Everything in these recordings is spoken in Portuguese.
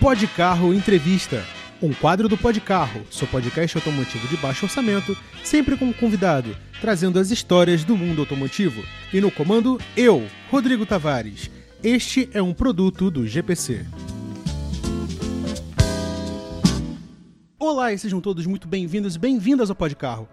Pode Carro Entrevista. Um quadro do Pode Carro, seu podcast automotivo de baixo orçamento, sempre com um convidado, trazendo as histórias do mundo automotivo. E no comando, eu, Rodrigo Tavares. Este é um produto do GPC. Olá e sejam todos muito bem-vindos e bem-vindas ao Pode Carro.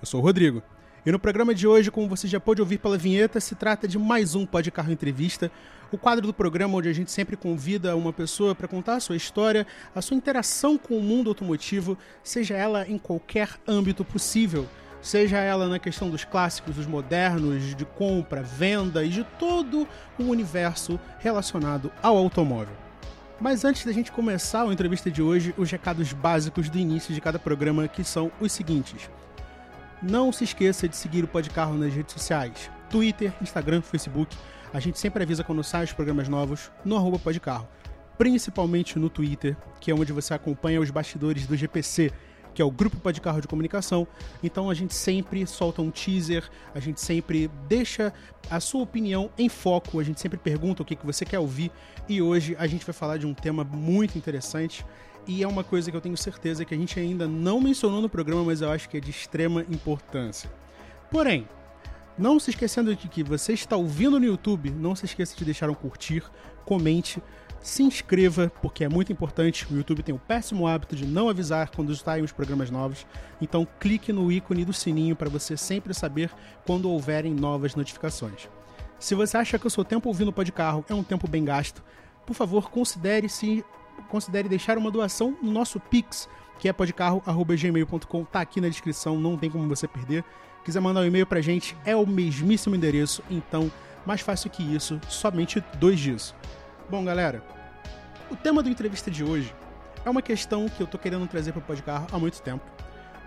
Eu sou o Rodrigo. E no programa de hoje, como você já pôde ouvir pela vinheta, se trata de mais um Pode Carro Entrevista, o quadro do programa onde a gente sempre convida uma pessoa para contar a sua história, a sua interação com o mundo automotivo, seja ela em qualquer âmbito possível. Seja ela na questão dos clássicos, dos modernos, de compra, venda e de todo o universo relacionado ao automóvel. Mas antes da gente começar a entrevista de hoje, os recados básicos do início de cada programa, que são os seguintes. Não se esqueça de seguir o Podcarro nas redes sociais: Twitter, Instagram, Facebook. A gente sempre avisa quando sai os programas novos no arroba Podcarro. Principalmente no Twitter, que é onde você acompanha os bastidores do GPC, que é o Grupo Podcarro de Comunicação. Então a gente sempre solta um teaser, a gente sempre deixa a sua opinião em foco, a gente sempre pergunta o que, que você quer ouvir. E hoje a gente vai falar de um tema muito interessante e é uma coisa que eu tenho certeza que a gente ainda não mencionou no programa, mas eu acho que é de extrema importância. Porém, não se esquecendo de que você está ouvindo no YouTube, não se esqueça de deixar um curtir, comente, se inscreva, porque é muito importante. O YouTube tem o péssimo hábito de não avisar quando saem os programas novos. Então clique no ícone do sininho para você sempre saber quando houverem novas notificações. Se você acha que o seu tempo ouvindo o carro é um tempo bem gasto, por favor, considere se considere deixar uma doação no nosso Pix, que é podcarro.gmail.com, tá aqui na descrição, não tem como você perder. Quiser mandar um e-mail pra gente, é o mesmíssimo endereço, então, mais fácil que isso, somente dois dias. Bom, galera, o tema da entrevista de hoje é uma questão que eu tô querendo trazer para o Podcarro há muito tempo.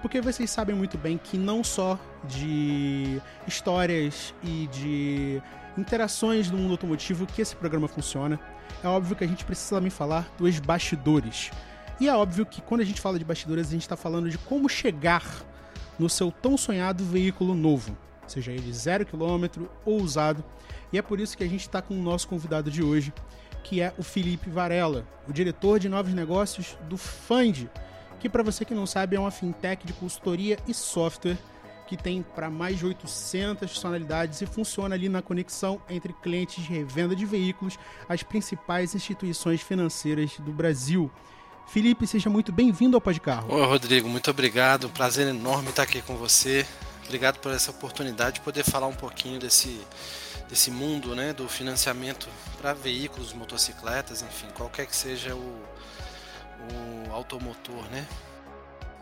Porque vocês sabem muito bem que não só de histórias e de interações no mundo automotivo que esse programa funciona, é óbvio que a gente precisa também falar dos bastidores. E é óbvio que quando a gente fala de bastidores, a gente está falando de como chegar no seu tão sonhado veículo novo, seja ele zero quilômetro ou usado. E é por isso que a gente está com o nosso convidado de hoje, que é o Felipe Varela, o diretor de novos negócios do Fund, que para você que não sabe é uma fintech de consultoria e software que tem para mais de 800 funcionalidades e funciona ali na conexão entre clientes de revenda de veículos, as principais instituições financeiras do Brasil. Felipe, seja muito bem-vindo ao Podcarro. Oi, Rodrigo, muito obrigado. Prazer enorme estar aqui com você. Obrigado por essa oportunidade de poder falar um pouquinho desse, desse mundo né, do financiamento para veículos, motocicletas, enfim, qualquer que seja o, o automotor, né?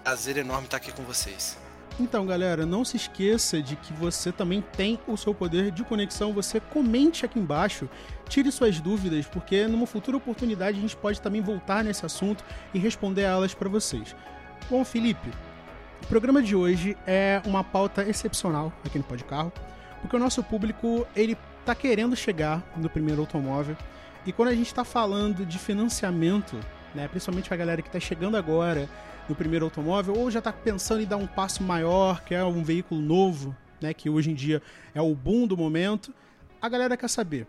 Prazer enorme estar aqui com vocês. Então, galera, não se esqueça de que você também tem o seu poder de conexão. Você comente aqui embaixo, tire suas dúvidas, porque numa futura oportunidade a gente pode também voltar nesse assunto e responder elas para vocês. Bom, Felipe, o programa de hoje é uma pauta excepcional aqui no Pode Carro, porque o nosso público ele tá querendo chegar no primeiro automóvel e quando a gente está falando de financiamento, né, principalmente a galera que está chegando agora no primeiro automóvel, ou já está pensando em dar um passo maior, que é um veículo novo, né, que hoje em dia é o boom do momento, a galera quer saber.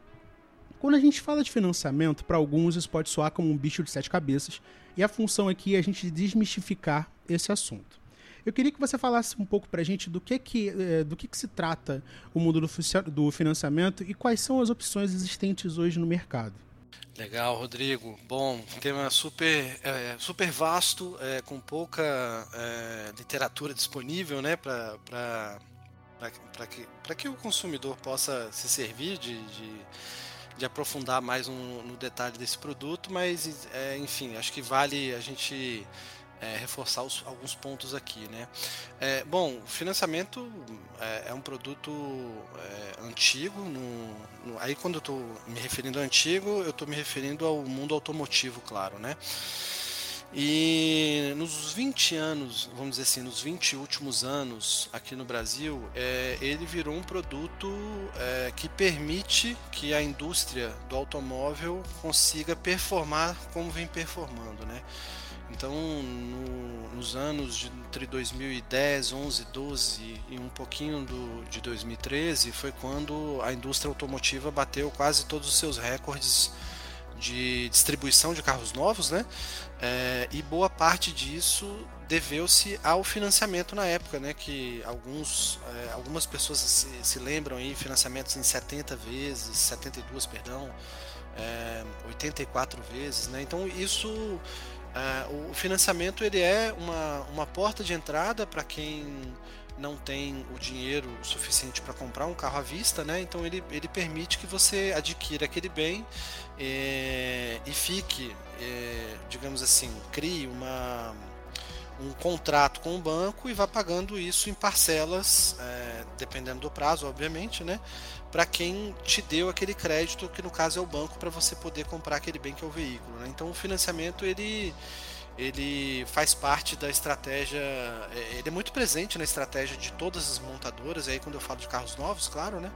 Quando a gente fala de financiamento, para alguns isso pode soar como um bicho de sete cabeças, e a função aqui é a gente desmistificar esse assunto. Eu queria que você falasse um pouco para a gente do que que, eh, do que que se trata o mundo do financiamento e quais são as opções existentes hoje no mercado. Legal, Rodrigo. Bom, tema super, é, super vasto, é, com pouca é, literatura disponível né, para que, que o consumidor possa se servir de, de, de aprofundar mais um, no detalhe desse produto, mas, enfim, acho que vale a gente é, reforçar os, alguns pontos aqui. Né? É, bom, financiamento é, é um produto é, antigo. No, no, aí, quando eu estou me referindo ao antigo, eu estou me referindo ao mundo automotivo, claro. Né? E nos 20 anos, vamos dizer assim, nos 20 últimos anos aqui no Brasil, é, ele virou um produto é, que permite que a indústria do automóvel consiga performar como vem performando, né? Então, no, nos anos de, entre 2010, 11, 12 e um pouquinho do, de 2013 foi quando a indústria automotiva bateu quase todos os seus recordes de distribuição de carros novos, né? É, e boa parte disso deveu-se ao financiamento na época, né? Que alguns, é, algumas pessoas se, se, lembram aí financiamentos em 70 vezes, 72, perdão, é, 84 vezes, né? Então isso Uh, o financiamento ele é uma, uma porta de entrada para quem não tem o dinheiro suficiente para comprar um carro à vista, né? Então ele, ele permite que você adquira aquele bem é, e fique, é, digamos assim, crie uma, um contrato com o banco e vá pagando isso em parcelas, é, dependendo do prazo, obviamente, né? Para quem te deu aquele crédito, que no caso é o banco, para você poder comprar aquele bem que é o veículo. Né? Então o financiamento ele ele faz parte da estratégia, é, ele é muito presente na estratégia de todas as montadoras, aí quando eu falo de carros novos, claro, né?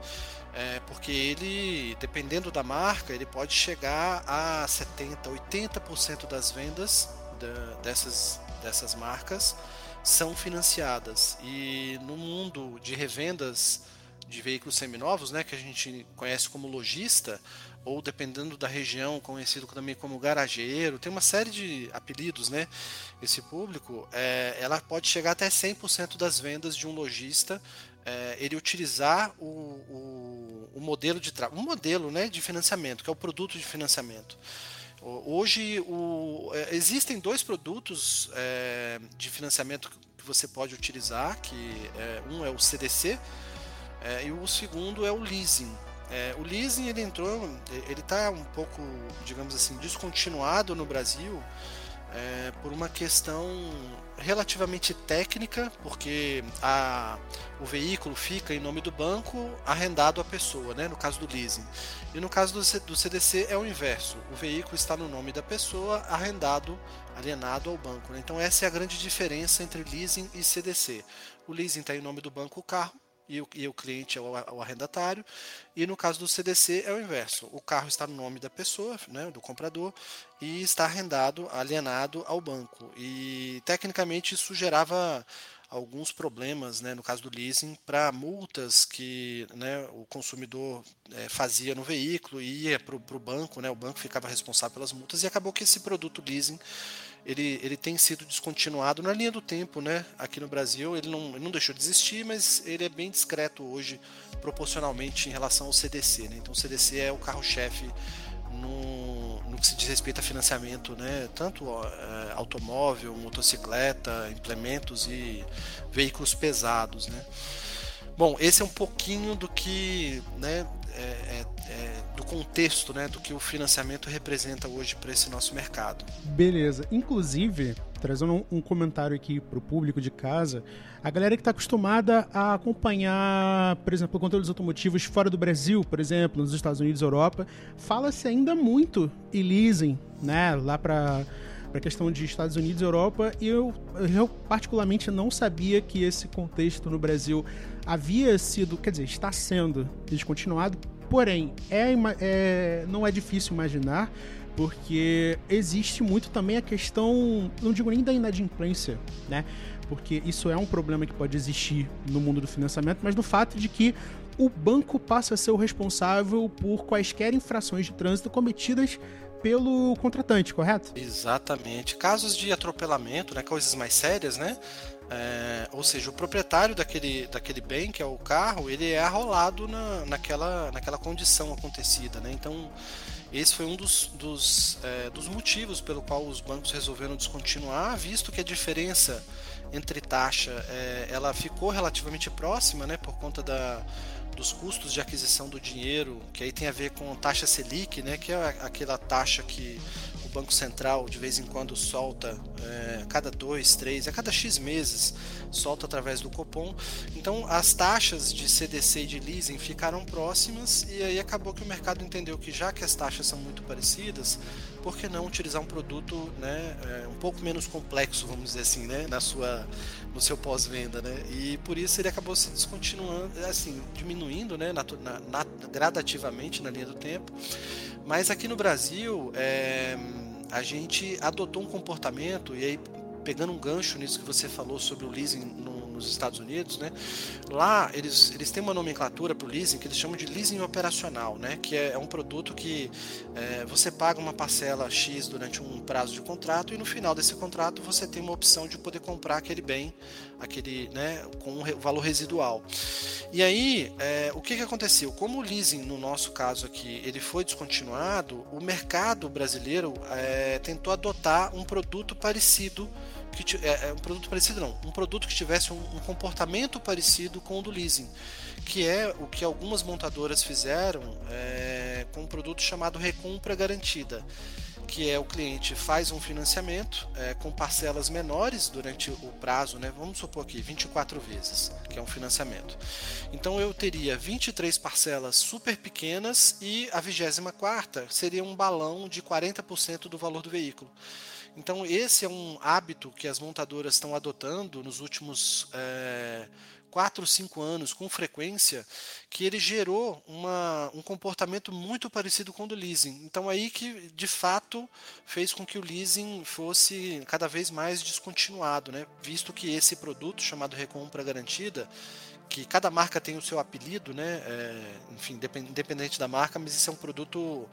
É, porque ele, dependendo da marca, ele pode chegar a 70, 80% das vendas da, dessas, dessas marcas são financiadas. E no mundo de revendas de veículos seminovos, né, que a gente conhece como lojista, ou dependendo da região, conhecido também como garageiro, tem uma série de apelidos, né? Esse público, é, ela pode chegar até 100% das vendas de um lojista, é, ele utilizar o, o, o modelo de um modelo, né, de financiamento, que é o produto de financiamento. Hoje o, é, existem dois produtos é, de financiamento que você pode utilizar, que é, um é o CDC é, e o segundo é o leasing. É, o leasing ele entrou, ele está um pouco, digamos assim, descontinuado no Brasil é, por uma questão relativamente técnica, porque a, o veículo fica em nome do banco arrendado à pessoa, né, no caso do leasing. E no caso do, do CDC é o inverso, o veículo está no nome da pessoa arrendado, alienado ao banco. Né? Então essa é a grande diferença entre leasing e CDC. O leasing está em nome do banco o carro, e o, e o cliente é o, o, arrendatário. E no caso do CDC é o inverso: o carro está no nome da pessoa, né, do comprador, e está arrendado, alienado ao banco. E tecnicamente isso gerava alguns problemas, né, no caso do leasing, para multas que né, o consumidor é, fazia no veículo ia para o banco, né, o banco ficava responsável pelas multas e acabou que esse produto leasing ele, ele tem sido descontinuado na linha do tempo, né? Aqui no Brasil ele não, ele não deixou de existir, mas ele é bem discreto hoje, proporcionalmente em relação ao CDC. Né? Então o CDC é o carro-chefe no, no que se diz respeito a financiamento, né? Tanto é, automóvel, motocicleta, implementos e veículos pesados, né? Bom, esse é um pouquinho do que, né, é, é, é, do contexto, né, do que o financiamento representa hoje para esse nosso mercado. Beleza. Inclusive, trazendo um, comentário aqui para o público de casa, a galera que está acostumada a acompanhar, por exemplo, conteúdos automotivos fora do Brasil, por exemplo, nos Estados Unidos, Europa, fala-se ainda muito em leasing, né, lá para para a questão de Estados Unidos e Europa, e eu, eu particularmente não sabia que esse contexto no Brasil havia sido, quer dizer, está sendo descontinuado, porém, é, é, não é difícil imaginar, porque existe muito também a questão, não digo nem da inadimplência, né? Porque isso é um problema que pode existir no mundo do financiamento, mas no fato de que o banco passa a ser o responsável por quaisquer infrações de trânsito cometidas pelo contratante, correto? Exatamente. Casos de atropelamento, né, coisas mais sérias, né? É, ou seja, o proprietário daquele, daquele bem, que é o carro, ele é arrolado na, naquela, naquela condição acontecida. Né? Então, esse foi um dos, dos, é, dos motivos pelo qual os bancos resolveram descontinuar, visto que a diferença entre taxa é, ela ficou relativamente próxima né, por conta da, dos custos de aquisição do dinheiro, que aí tem a ver com taxa Selic, né, que é aquela taxa que Banco Central de vez em quando solta, é, a cada dois, três, a cada X meses, solta através do Copom. Então as taxas de CDC e de leasing ficaram próximas e aí acabou que o mercado entendeu que já que as taxas são muito parecidas, por que não utilizar um produto né, é, um pouco menos complexo, vamos dizer assim, né, na sua, no seu pós-venda, né? E por isso ele acabou se descontinuando, assim, diminuindo, né, na, na, gradativamente na linha do tempo. Mas aqui no Brasil, é, a gente adotou um comportamento e aí pegando um gancho nisso que você falou sobre o leasing no nos Estados Unidos, né? Lá eles, eles têm uma nomenclatura para o leasing que eles chamam de leasing operacional, né? Que é, é um produto que é, você paga uma parcela X durante um prazo de contrato e no final desse contrato você tem uma opção de poder comprar aquele bem, aquele, né? Com um valor residual. E aí, é, o que, que aconteceu? Como o leasing, no nosso caso aqui, ele foi descontinuado, o mercado brasileiro é, tentou adotar um produto parecido que é, é, um produto parecido não, um produto que tivesse um, um, comportamento parecido com o do leasing, que é o que algumas montadoras fizeram é, com um produto chamado recompra garantida, que é o cliente faz um financiamento é, com parcelas menores durante o prazo, né? Vamos supor aqui 24 vezes, que é um financiamento. Então eu teria 23 parcelas super pequenas e a 24 seria um balão de 40% do valor do veículo. Então, esse é um hábito que as montadoras estão adotando nos últimos é, 4, 5 anos com frequência, que ele gerou uma, um comportamento muito parecido com o do leasing. Então, aí que de fato fez com que o leasing fosse cada vez mais descontinuado, né? visto que esse produto chamado Recompra Garantida que cada marca tem o seu apelido, né? É, enfim, independente da marca, mas isso é um produto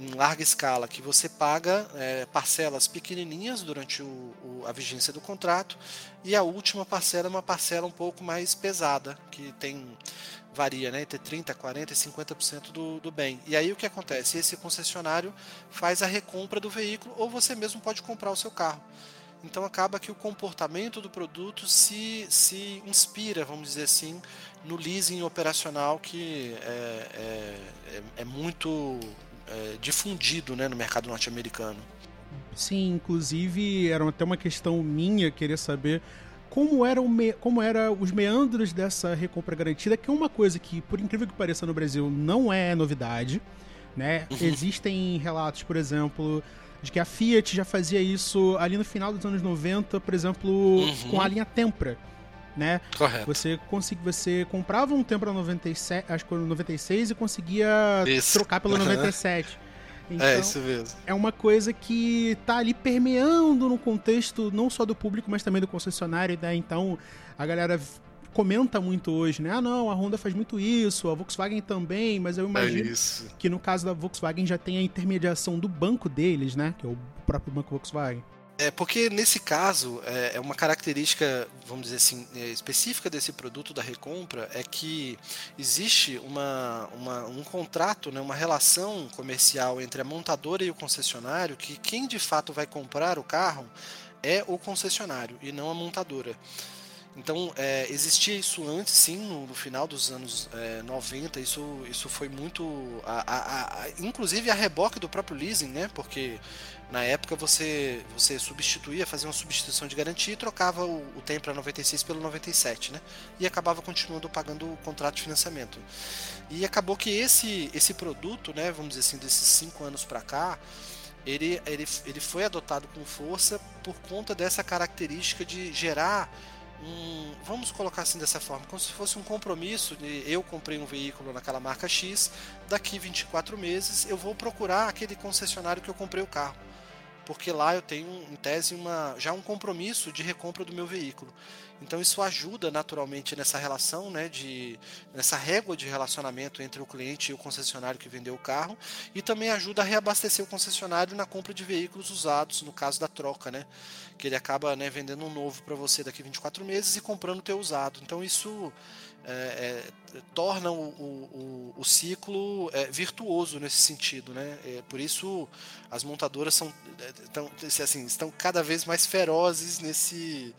em larga escala, que você paga é, parcelas pequenininhas durante o, o, a vigência do contrato e a última parcela é uma parcela um pouco mais pesada, que tem varia né, entre 30%, 40% e 50% do, do bem. E aí o que acontece? Esse concessionário faz a recompra do veículo ou você mesmo pode comprar o seu carro. Então acaba que o comportamento do produto se, se inspira, vamos dizer assim, no leasing operacional que é, é, é, é muito é, difundido né, no mercado norte-americano. Sim, inclusive era até uma questão minha querer saber como eram me... como era os meandros dessa recompra garantida, que é uma coisa que, por incrível que pareça, no Brasil não é novidade. Né? Uhum. Existem relatos, por exemplo, de que a Fiat já fazia isso ali no final dos anos 90, por exemplo, uhum. com a linha Tempra né? Correto. Você consegui, você comprava um Tempra 97, acho que no 96 e conseguia isso. trocar pelo 97. É então, é isso mesmo. É uma coisa que tá ali permeando no contexto não só do público, mas também do concessionário, né? Então, a galera comenta muito hoje, né? Ah, não, a Honda faz muito isso, a Volkswagen também, mas eu imagino é que no caso da Volkswagen já tem a intermediação do banco deles, né? Que é o próprio banco Volkswagen. É porque nesse caso é, é uma característica, vamos dizer assim, é, específica desse produto da recompra é que existe uma, uma, um contrato, né, uma relação comercial entre a montadora e o concessionário que quem de fato vai comprar o carro é o concessionário e não a montadora. Então, é, existia isso antes, sim, no, no final dos anos é, 90, isso, isso foi muito. A, a, a, inclusive a reboque do próprio leasing, né? Porque na época você, você substituía, fazia uma substituição de garantia e trocava o, o Tempra 96 pelo 97, né? E acabava continuando pagando o contrato de financiamento. E acabou que esse, esse produto, né, vamos dizer assim, desses cinco anos para cá, ele, ele, ele foi adotado com força por conta dessa característica de gerar um, vamos colocar assim dessa forma, como se fosse um compromisso de eu comprei um veículo naquela marca X, daqui 24 meses eu vou procurar aquele concessionário que eu comprei o carro. Porque lá eu tenho, em tese, uma, já um compromisso de recompra do meu veículo. Então isso ajuda naturalmente nessa relação, né, de, nessa régua de relacionamento entre o cliente e o concessionário que vendeu o carro e também ajuda a reabastecer o concessionário na compra de veículos usados, no caso da troca, né, que ele acaba né, vendendo um novo para você daqui a 24 meses e comprando o teu usado. Então isso é, é, torna o, o, o ciclo é, virtuoso nesse sentido, né? É, por isso as montadoras são, é, tão, assim, estão cada vez mais ferozes nesse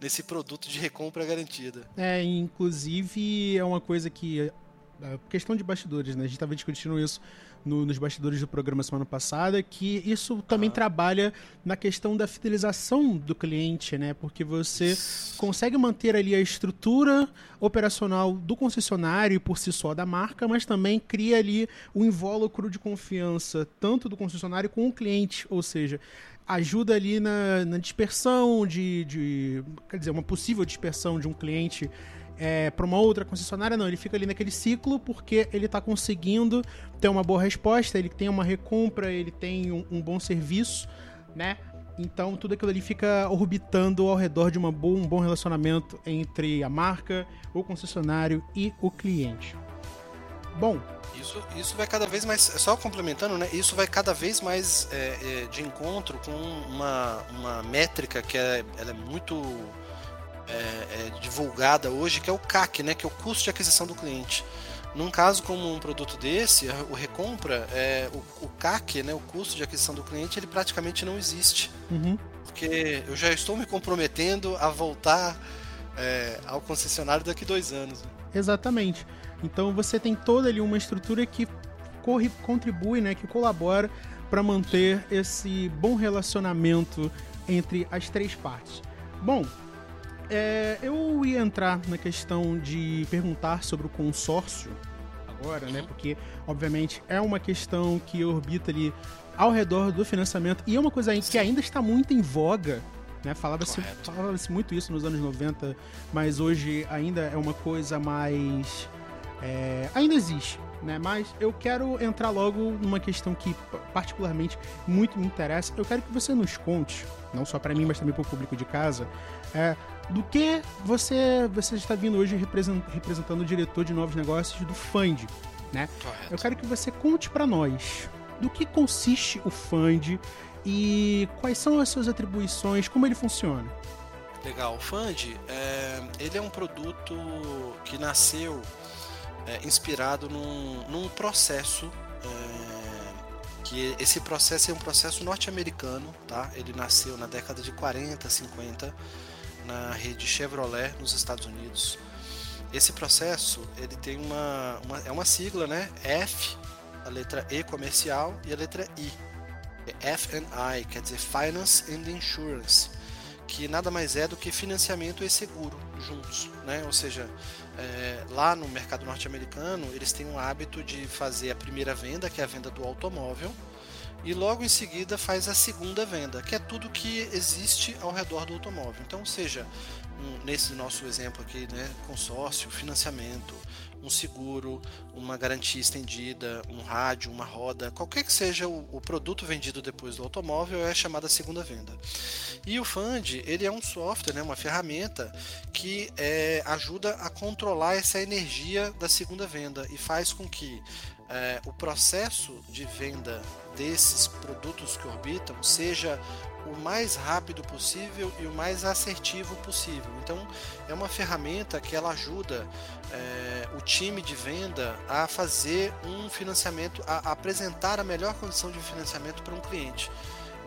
nesse produto de recompra garantida. É, inclusive é uma coisa que. A questão de bastidores, né? A gente estava discutindo isso no, nos bastidores do programa semana passada, que isso também ah. trabalha na questão da fidelização do cliente, né? Porque você consegue manter ali a estrutura operacional do concessionário por si só da marca, mas também cria ali o invólucro de confiança, tanto do concessionário com o cliente, ou seja, ajuda ali na, na dispersão de, de, Quer dizer, uma possível dispersão de um cliente é, para uma outra concessionária, não. Ele fica ali naquele ciclo porque ele está conseguindo ter uma boa resposta, ele tem uma recompra, ele tem um, um, bom serviço, né? Então tudo aquilo ali fica orbitando ao redor de uma um bom relacionamento entre a marca, o concessionário e o cliente. Bom, isso, isso vai cada vez mais, só complementando, né? Isso vai cada vez mais é, é, de encontro com uma, uma métrica que é, ela é muito é, é, divulgada hoje, que é o CAC, né? Que é o custo de aquisição do cliente. Num caso como um produto desse, o recompra, é, o, o, CAC, né, o custo de aquisição do cliente, ele praticamente não existe. Uhum. Porque eu já estou me comprometendo a voltar é, ao concessionário daqui dois anos. Exatamente. Então você tem toda ali uma estrutura que corre, contribui, né, que colabora para manter esse bom relacionamento entre as três partes. Bom, é, eu ia entrar na questão de perguntar sobre o consórcio agora, né? Porque, obviamente, é uma questão que orbita ali ao redor do financiamento e é uma coisa que ainda está muito em voga. Né? Falava-se falava muito isso nos anos 90, mas hoje ainda é uma coisa mais é, ainda existe, né? Mas eu quero entrar logo numa questão que particularmente muito me interessa. Eu quero que você nos conte, não só para mim, mas também para o público de casa, é, do que você você está vindo hoje representando o diretor de novos negócios do Fund, né? Correto. Eu quero que você conte para nós do que consiste o Fund e quais são as suas atribuições, como ele funciona. Legal, o Fund é, ele é um produto que nasceu é, inspirado num, num processo é, que esse processo é um processo norte-americano, tá? Ele nasceu na década de 40, 50 na rede Chevrolet nos Estados Unidos. Esse processo ele tem uma, uma é uma sigla, né? F, a letra E comercial e a letra I. É F&I, quer dizer Finance and Insurance, que nada mais é do que financiamento e seguro juntos, né? Ou seja, é, lá no mercado norte-americano, eles têm o hábito de fazer a primeira venda, que é a venda do automóvel, e logo em seguida faz a segunda venda, que é tudo que existe ao redor do automóvel. Então, seja um, nesse nosso exemplo aqui, né, consórcio, financiamento, um seguro, uma garantia estendida, um rádio, uma roda, qualquer que seja o, o produto vendido depois do automóvel é chamada segunda venda. E o Fund ele é um software, né, uma ferramenta que é, ajuda a controlar essa energia da segunda venda e faz com que é, o processo de venda desses produtos que orbitam seja o mais rápido possível e o mais assertivo possível. Então, é uma ferramenta que ela ajuda é, o time de venda a fazer um financiamento, a, apresentar a melhor condição de financiamento para um cliente.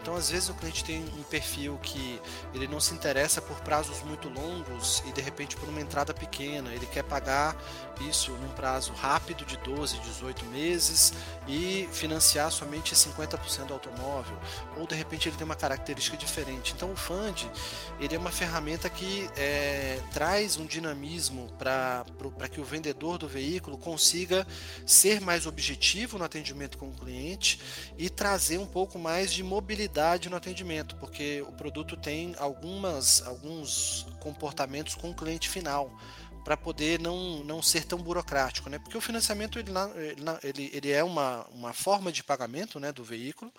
Então, às vezes, o cliente tem um perfil que ele não se interessa por prazos muito longos e de repente por uma entrada pequena. Ele quer pagar isso num prazo rápido de 12, 18 meses e financiar somente 50% do automóvel. Ou de repente ele tem uma característica diferente. Então, o Fund ele é uma ferramenta que é, traz um dinamismo para que o vendedor do veículo consiga ser mais objetivo no atendimento com o cliente e trazer um pouco mais de mobilidade no atendimento, porque o produto tem algumas, alguns comportamentos com o cliente final para poder não, não ser tão burocrático, né? Porque o financiamento ele, ele, ele é uma, uma forma de pagamento né, do veículo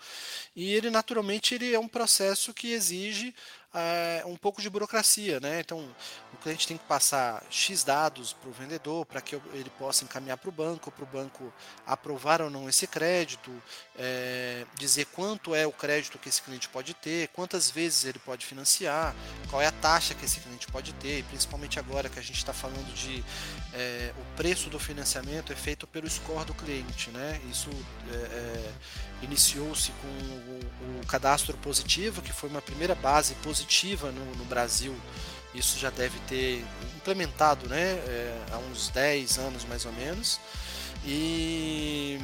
e ele naturalmente ele é um processo que exige é, um pouco de burocracia, né? Então o cliente tem que passar X dados para o vendedor para que ele possa encaminhar para o banco, para o banco aprovar ou não esse crédito, é, dizer quanto é o crédito que esse cliente pode ter, quantas vezes ele pode financiar, qual é a taxa que esse cliente pode ter, principalmente agora que a gente está falando de é, o preço do financiamento é feito pelo score do cliente, né? Isso é, é, iniciou-se com o, o cadastro positivo, que foi uma primeira base positiva no, no Brasil. Isso já deve ter implementado né, é, há uns 10 anos mais ou menos. E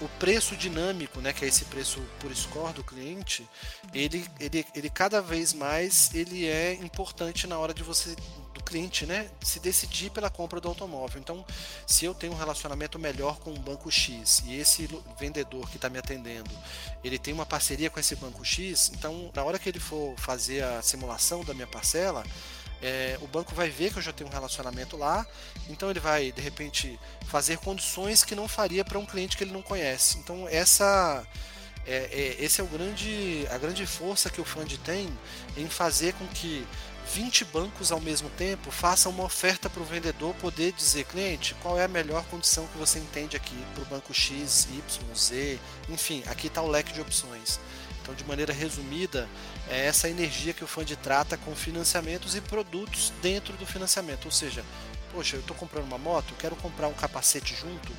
o preço dinâmico, né, que é esse preço por score do cliente, ele, ele, ele cada vez mais ele é importante na hora de você cliente, né, se decidir pela compra do automóvel. Então, se eu tenho um relacionamento melhor com o banco X e esse vendedor que está me atendendo, ele tem uma parceria com esse banco X, então na hora que ele for fazer a simulação da minha parcela, é, o banco vai ver que eu já tenho um relacionamento lá, então ele vai de repente fazer condições que não faria para um cliente que ele não conhece. Então essa é, é, esse é o grande, a grande força que o Fund tem em fazer com que 20 bancos ao mesmo tempo façam uma oferta para o vendedor poder dizer, cliente, qual é a melhor condição que você entende aqui para o banco X, Y, Z, enfim, aqui está o leque de opções. Então, de maneira resumida, é essa energia que o Fund trata com financiamentos e produtos dentro do financiamento. Ou seja, poxa, eu estou comprando uma moto, quero comprar um capacete junto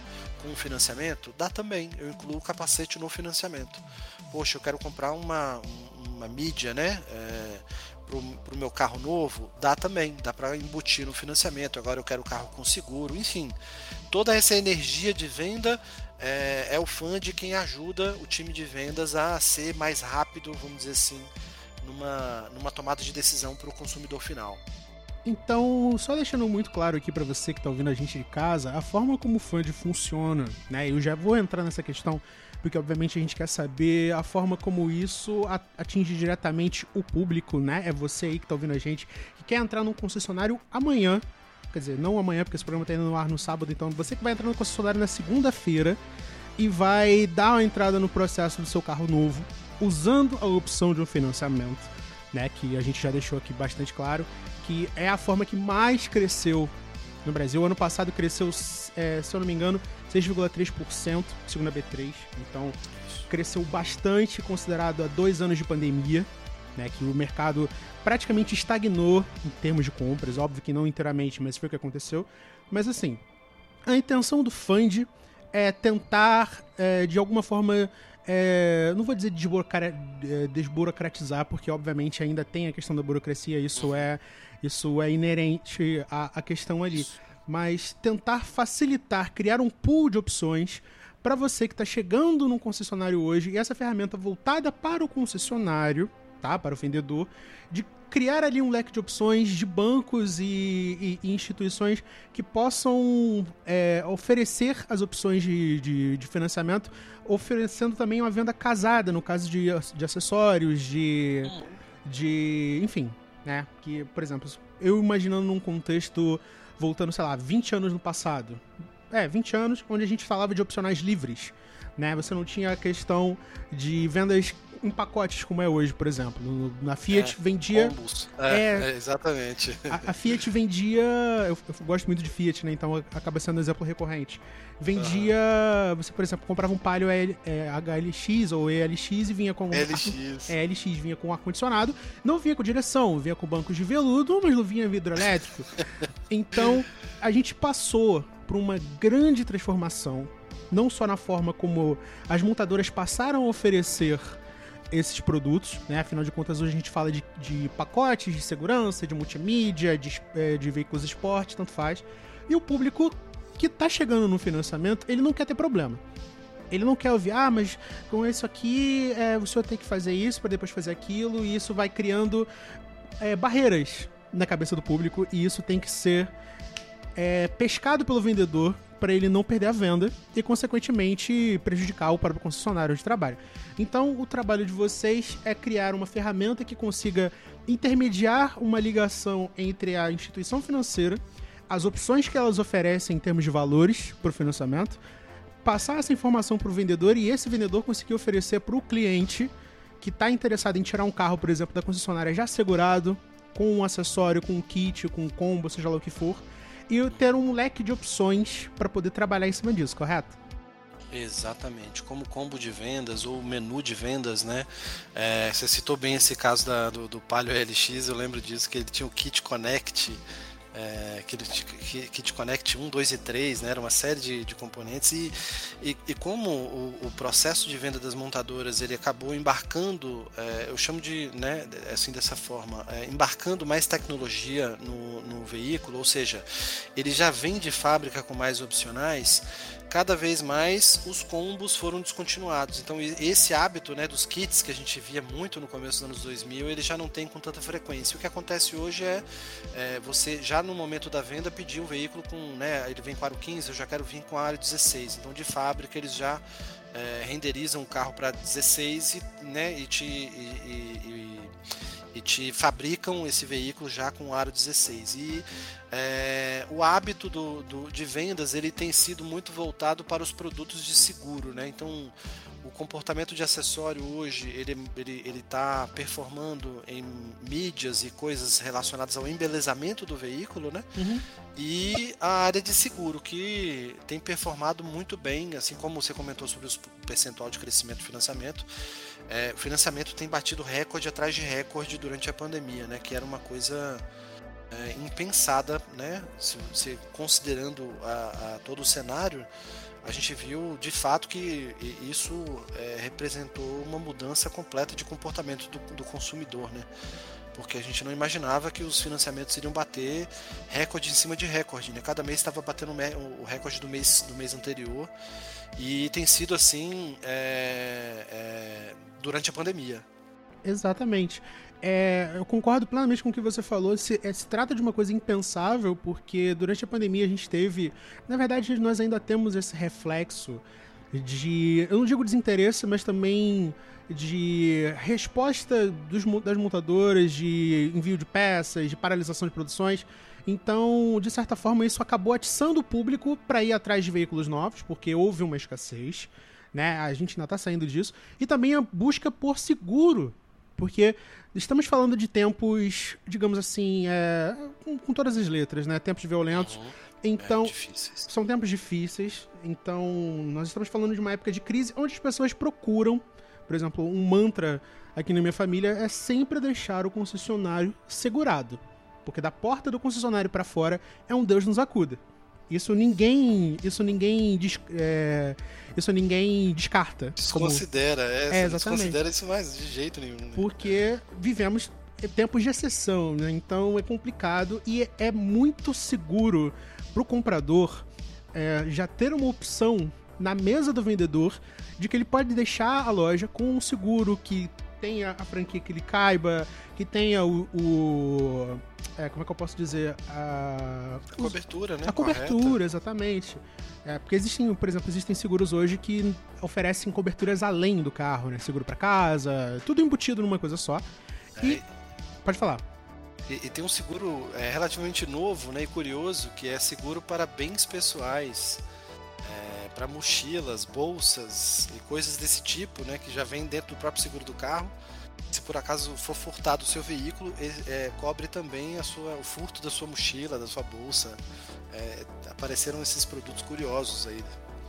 com o financiamento, dá também, eu incluo o capacete no financiamento. Poxa, eu quero comprar uma, uma mídia, né? É, para o meu carro novo, dá também, dá para embutir no financiamento. Agora eu quero o carro com seguro, enfim. Toda essa energia de venda é, é o fã de quem ajuda o time de vendas a ser mais rápido, vamos dizer assim, numa, numa tomada de decisão para o consumidor final. Então, só deixando muito claro aqui para você que está ouvindo a gente de casa, a forma como o Fund funciona, né? Eu já vou entrar nessa questão, porque obviamente a gente quer saber a forma como isso atinge diretamente o público, né? É você aí que está ouvindo a gente, que quer entrar num concessionário amanhã, quer dizer, não amanhã, porque esse programa está indo no ar no sábado, então você que vai entrar no concessionário na segunda-feira e vai dar uma entrada no processo do seu carro novo, usando a opção de um financiamento, né, que a gente já deixou aqui bastante claro, que é a forma que mais cresceu no Brasil. Ano passado cresceu, é, se eu não me engano, 6,3%, segundo a B3. Então, cresceu bastante considerado a dois anos de pandemia, né, que o mercado praticamente estagnou em termos de compras. Óbvio que não inteiramente, mas foi o que aconteceu. Mas assim, a intenção do Fund é tentar, é, de alguma forma, é, não vou dizer é, desburocratizar, porque obviamente ainda tem a questão da burocracia, isso é, isso é inerente à, à questão ali. Mas tentar facilitar, criar um pool de opções para você que está chegando num concessionário hoje e essa ferramenta voltada para o concessionário, tá? Para o vendedor, de criar ali um leque de opções de bancos e, e, e instituições que possam é, oferecer as opções de, de, de, financiamento, oferecendo também uma venda casada, no caso de, de acessórios, de, de. enfim, né? Que, por exemplo, eu imaginando num contexto voltando, sei lá, 20 anos no passado. É, 20 anos, onde a gente falava de opcionais livres. Né? Você não tinha a questão de vendas em pacotes como é hoje, por exemplo. Na Fiat é, vendia. É, é, é, exatamente. A, a, Fiat vendia. Eu, eu, gosto muito de Fiat, né? Então acaba sendo um exemplo recorrente. Vendia. Uhum. Você, por exemplo, comprava um Palio L, é, HLX ou ELX e vinha com. LX. É, LX vinha com ar-condicionado. Não vinha com direção, vinha com bancos de veludo, mas não vinha vidro elétrico. então a gente passou por uma grande transformação não só na forma como as montadoras passaram a oferecer esses produtos, né? Afinal de contas, hoje a gente fala de, de pacotes de segurança, de multimídia, de, é, de veículos esporte, tanto faz. E o público que está chegando no financiamento, ele não quer ter problema. Ele não quer ouvir, ah, mas com isso aqui, é, o senhor tem que fazer isso para depois fazer aquilo, e isso vai criando é, barreiras na cabeça do público, e isso tem que ser é, pescado pelo vendedor para ele não perder a venda e, consequentemente, prejudicar o próprio concessionário de trabalho. Então, o trabalho de vocês é criar uma ferramenta que consiga intermediar uma ligação entre a instituição financeira, as opções que elas oferecem em termos de valores para o financiamento, passar essa informação para o vendedor e esse vendedor conseguir oferecer para o cliente que está interessado em tirar um carro, por exemplo, da concessionária já segurado, com um acessório, com um kit, com um combo, seja lá o que for, e ter um leque de opções para poder trabalhar em cima disso, correto? Exatamente, como combo de vendas ou menu de vendas, né? É, você citou bem esse caso da, do, do Palio LX, eu lembro disso, que ele tinha o Kit Connect, é, Kit, Kit Connect 1, 2 e 3, né? Era uma série de, de componentes e, e, e como o, o, processo de venda das montadoras ele acabou embarcando, é, eu chamo de, né, assim dessa forma, é, embarcando mais tecnologia no, no veículo, ou seja, ele já vem de fábrica com mais opcionais, cada vez mais os combos foram descontinuados. Então esse hábito né, dos kits que a gente via muito no começo dos anos 2000, ele já não tem com tanta frequência. O que acontece hoje é, é você já no momento da venda pedir um veículo com, né, ele vem com aro 15, eu já quero vir com aro 16. Então de fábrica eles já é, renderizam o carro para 16 e, né, e te e, e, e te fabricam esse veículo já com aro 16. E é, o hábito do, do, de vendas ele tem sido muito voltado para os produtos de seguro, né? Então o comportamento de acessório hoje ele ele ele está performando em mídias e coisas relacionadas ao embelezamento do veículo, né? Uhum. E a área de seguro que tem performado muito bem, assim como você comentou sobre o percentual de crescimento do financiamento. É, o financiamento tem batido recorde atrás de recorde durante a pandemia, né? Que era uma coisa é, impensada, né? Se, se considerando a, a, todo o cenário, a gente viu de fato que isso é, representou uma mudança completa de comportamento do, do, consumidor, né? Porque a gente não imaginava que os financiamentos iriam bater recorde em cima de recorde, né? Cada mês estava batendo o recorde do mês, do mês anterior e tem sido assim é, é durante a pandemia. Exatamente. É, eu concordo plenamente com o que você falou. Se, é, se, trata de uma coisa impensável, porque durante a pandemia a gente teve. Na verdade, nós ainda temos esse reflexo de. Eu não digo desinteresse, mas também de resposta dos, das montadoras, de envio de peças, de paralisação de produções. Então, de certa forma, isso acabou atiçando o público para ir atrás de veículos novos, porque houve uma escassez. Né? A gente ainda está saindo disso. E também a busca por seguro porque estamos falando de tempos, digamos assim, é, com, com, todas as letras, né? Tempos violentos. Uhum. Então, é, são tempos difíceis. Então, nós estamos falando de uma época de crise onde as pessoas procuram, por exemplo, um mantra aqui na minha família é sempre deixar o concessionário segurado. Porque da porta do concessionário para fora é um Deus nos acuda. Isso ninguém, isso ninguém, é, isso ninguém descarta. Desconsidera, como... é, é exatamente. desconsidera isso mais de jeito nenhum. Né? Porque vivemos tempos de exceção, né? Então é complicado e é muito seguro para o comprador é, já ter uma opção na mesa do vendedor de que ele pode deixar a loja com um seguro que tenha a franquia que ele caiba, que tenha o, o é, como é que eu posso dizer? A, a cobertura, né? A cobertura, Correta. exatamente. É, porque existem, por exemplo, existem seguros hoje que oferecem coberturas além do carro, né? Seguro para casa, tudo embutido numa coisa só. E. Pode falar. E, e, tem um seguro é, relativamente novo né, e curioso que é seguro para bens pessoais, é, para mochilas, bolsas e coisas desse tipo, né, que já vem dentro do próprio seguro do carro se por acaso for furtado o seu veículo, é, cobre também a sua, o furto da sua mochila, da sua bolsa. É, apareceram esses produtos curiosos aí.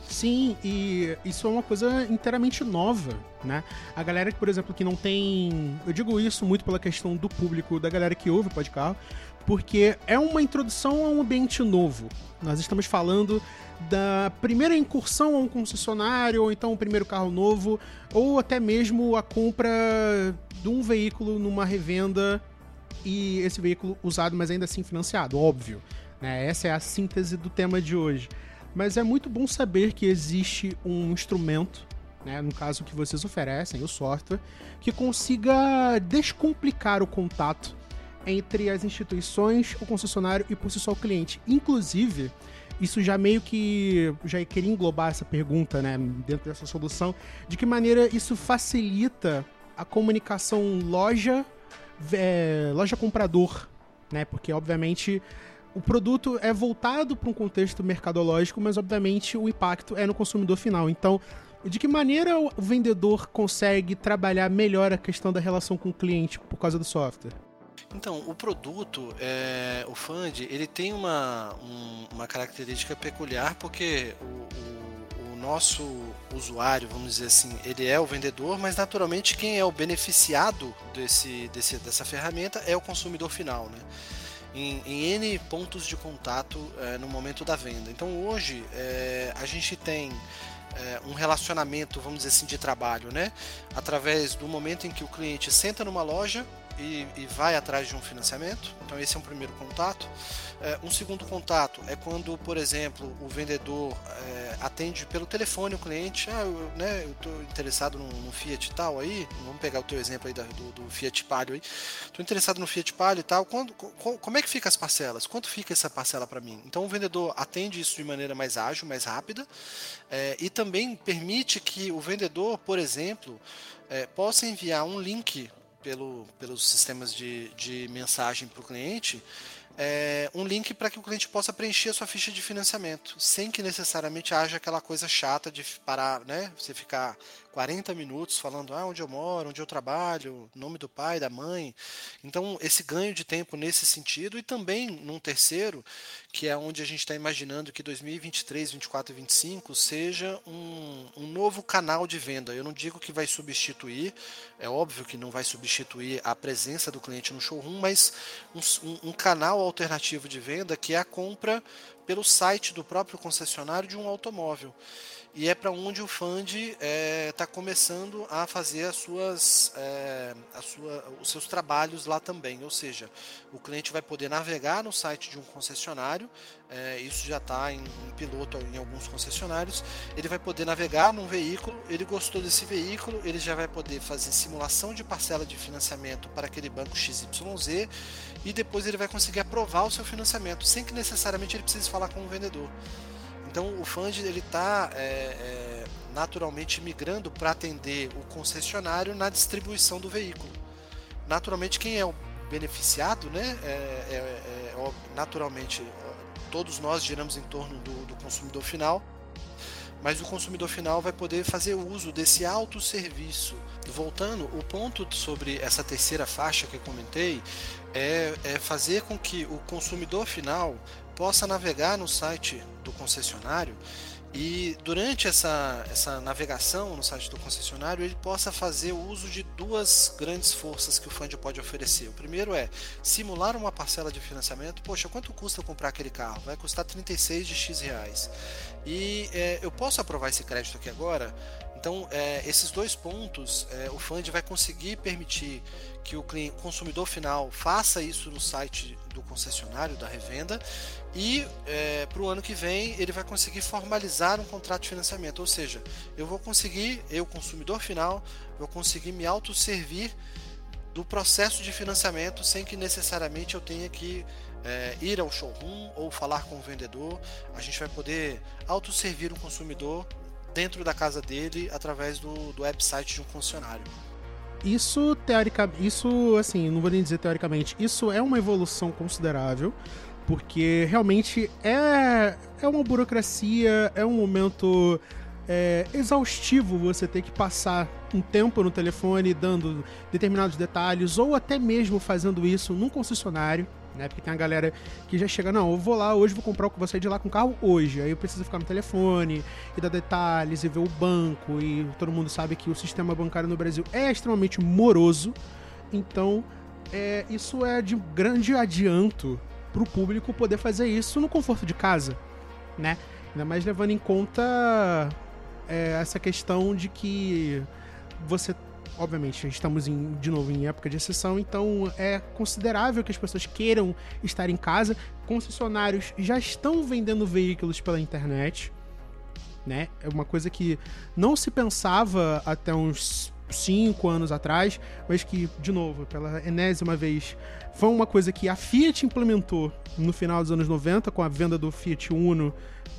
Sim, e isso é uma coisa inteiramente nova, né? A galera que, por exemplo, que não tem. Eu digo isso muito pela questão do público, da galera que ouve o podcast, porque é uma introdução a um ambiente novo. Nós estamos falando da primeira incursão a um concessionário, ou então o primeiro carro novo, ou até mesmo a compra de um veículo numa revenda e esse veículo usado, mas ainda assim financiado, óbvio. Né? Essa é a síntese do tema de hoje. Mas é muito bom saber que existe um instrumento, né, no caso que vocês oferecem, o software, que consiga descomplicar o contato entre as instituições, o concessionário e por si só o cliente. Inclusive, isso já meio que já queria englobar essa pergunta, né, dentro dessa solução, de que maneira isso facilita a comunicação loja é, loja comprador, né? Porque obviamente o produto é voltado para um contexto mercadológico, mas obviamente o impacto é no consumidor final. Então, de que maneira o vendedor consegue trabalhar melhor a questão da relação com o cliente por causa do software? Então, o produto, é, o Fund, ele tem uma, um, uma característica peculiar porque o, o, o, nosso usuário, vamos dizer assim, ele é o vendedor, mas naturalmente quem é o beneficiado desse, desse, dessa ferramenta é o consumidor final, né? Em, em N pontos de contato é, no momento da venda. Então hoje é, a gente tem é, um relacionamento, vamos dizer assim, de trabalho, né? Através do momento em que o cliente senta numa loja e, e, vai atrás de um financiamento. Então esse é um primeiro contato. É, um segundo contato é quando, por exemplo, o vendedor é, atende pelo telefone o cliente. Ah, eu né, estou interessado no, no, Fiat tal aí. Vamos pegar o teu exemplo aí da, do, do, Fiat Palio aí. Estou interessado no Fiat Palio e tal. Quando, com, como é que fica as parcelas? Quanto fica essa parcela para mim? Então o vendedor atende isso de maneira mais ágil, mais rápida é, e também permite que o vendedor, por exemplo, é, possa enviar um link pelo, pelos sistemas de, de mensagem para o cliente, é, um link para que o cliente possa preencher a sua ficha de financiamento, sem que necessariamente haja aquela coisa chata de parar, né? Você ficar 40 minutos falando ah, onde eu moro, onde eu trabalho, nome do pai, da mãe. Então, esse ganho de tempo nesse sentido, e também num terceiro, que é onde a gente está imaginando que 2023, 2024 e 2025 seja um, um novo canal de venda. Eu não digo que vai substituir, é óbvio que não vai substituir a presença do cliente no showroom, mas um, um canal alternativo de venda que é a compra pelo site do próprio concessionário de um automóvel e é para onde o Fund está é, tá começando a fazer as suas, é, a sua, os seus trabalhos lá também. Ou seja, o cliente vai poder navegar no site de um concessionário, é, isso já está em, em, piloto em alguns concessionários. Ele vai poder navegar num veículo, ele gostou desse veículo, ele já vai poder fazer simulação de parcela de financiamento para aquele banco XYZ e depois ele vai conseguir aprovar o seu financiamento, sem que necessariamente ele precise falar com o vendedor. Então o Fund ele está é, é, naturalmente migrando para atender o concessionário na distribuição do veículo. Naturalmente quem é o beneficiado, né? É, é, é naturalmente todos nós giramos em torno do, do consumidor final mas o consumidor final vai poder fazer uso desse autosserviço. Voltando, o ponto sobre essa terceira faixa que eu comentei é, é, fazer com que o consumidor final possa navegar no site do concessionário e durante essa, essa navegação no site do concessionário ele possa fazer uso de duas grandes forças que o Fund pode oferecer. O primeiro é simular uma parcela de financiamento. Poxa, quanto custa comprar aquele carro? Vai custar 36 de X reais. E é, eu posso aprovar esse crédito aqui agora? Então, é, esses dois pontos, é, o Fund vai conseguir permitir que o cliente, consumidor final faça isso no site do concessionário, da revenda, e é, para o ano que vem ele vai conseguir formalizar um contrato de financiamento. Ou seja, eu vou conseguir, eu, consumidor final, vou conseguir me autosservir do processo de financiamento sem que necessariamente eu tenha que é, ir ao showroom ou falar com o vendedor. A gente vai poder autosservir o consumidor dentro da casa dele através do, do website de um funcionário. Isso, teoricamente, isso, assim, não vou nem dizer teoricamente, isso é uma evolução considerável, porque realmente é, é uma burocracia, é um momento é, exaustivo você ter que passar um tempo no telefone dando determinados detalhes, ou até mesmo fazendo isso num concessionário né? Porque tem a galera que já chega, não, eu vou lá hoje, vou comprar vou sair de lá com o carro hoje. Aí eu preciso ficar no telefone e dar detalhes e ver o banco. E todo mundo sabe que o sistema bancário no Brasil é extremamente moroso. Então, é, isso é de grande adianto para o público poder fazer isso no conforto de casa, né? Ainda mais levando em conta é, essa questão de que você obviamente, estamos em, de novo em época de exceção, então é considerável que as pessoas queiram estar em casa. Concessionários já estão vendendo veículos pela internet, né? É uma coisa que não se pensava até uns cinco anos atrás, mas que, de novo, pela enésima vez, foi uma coisa que a Fiat implementou no final dos anos 90 com a venda do Fiat Uno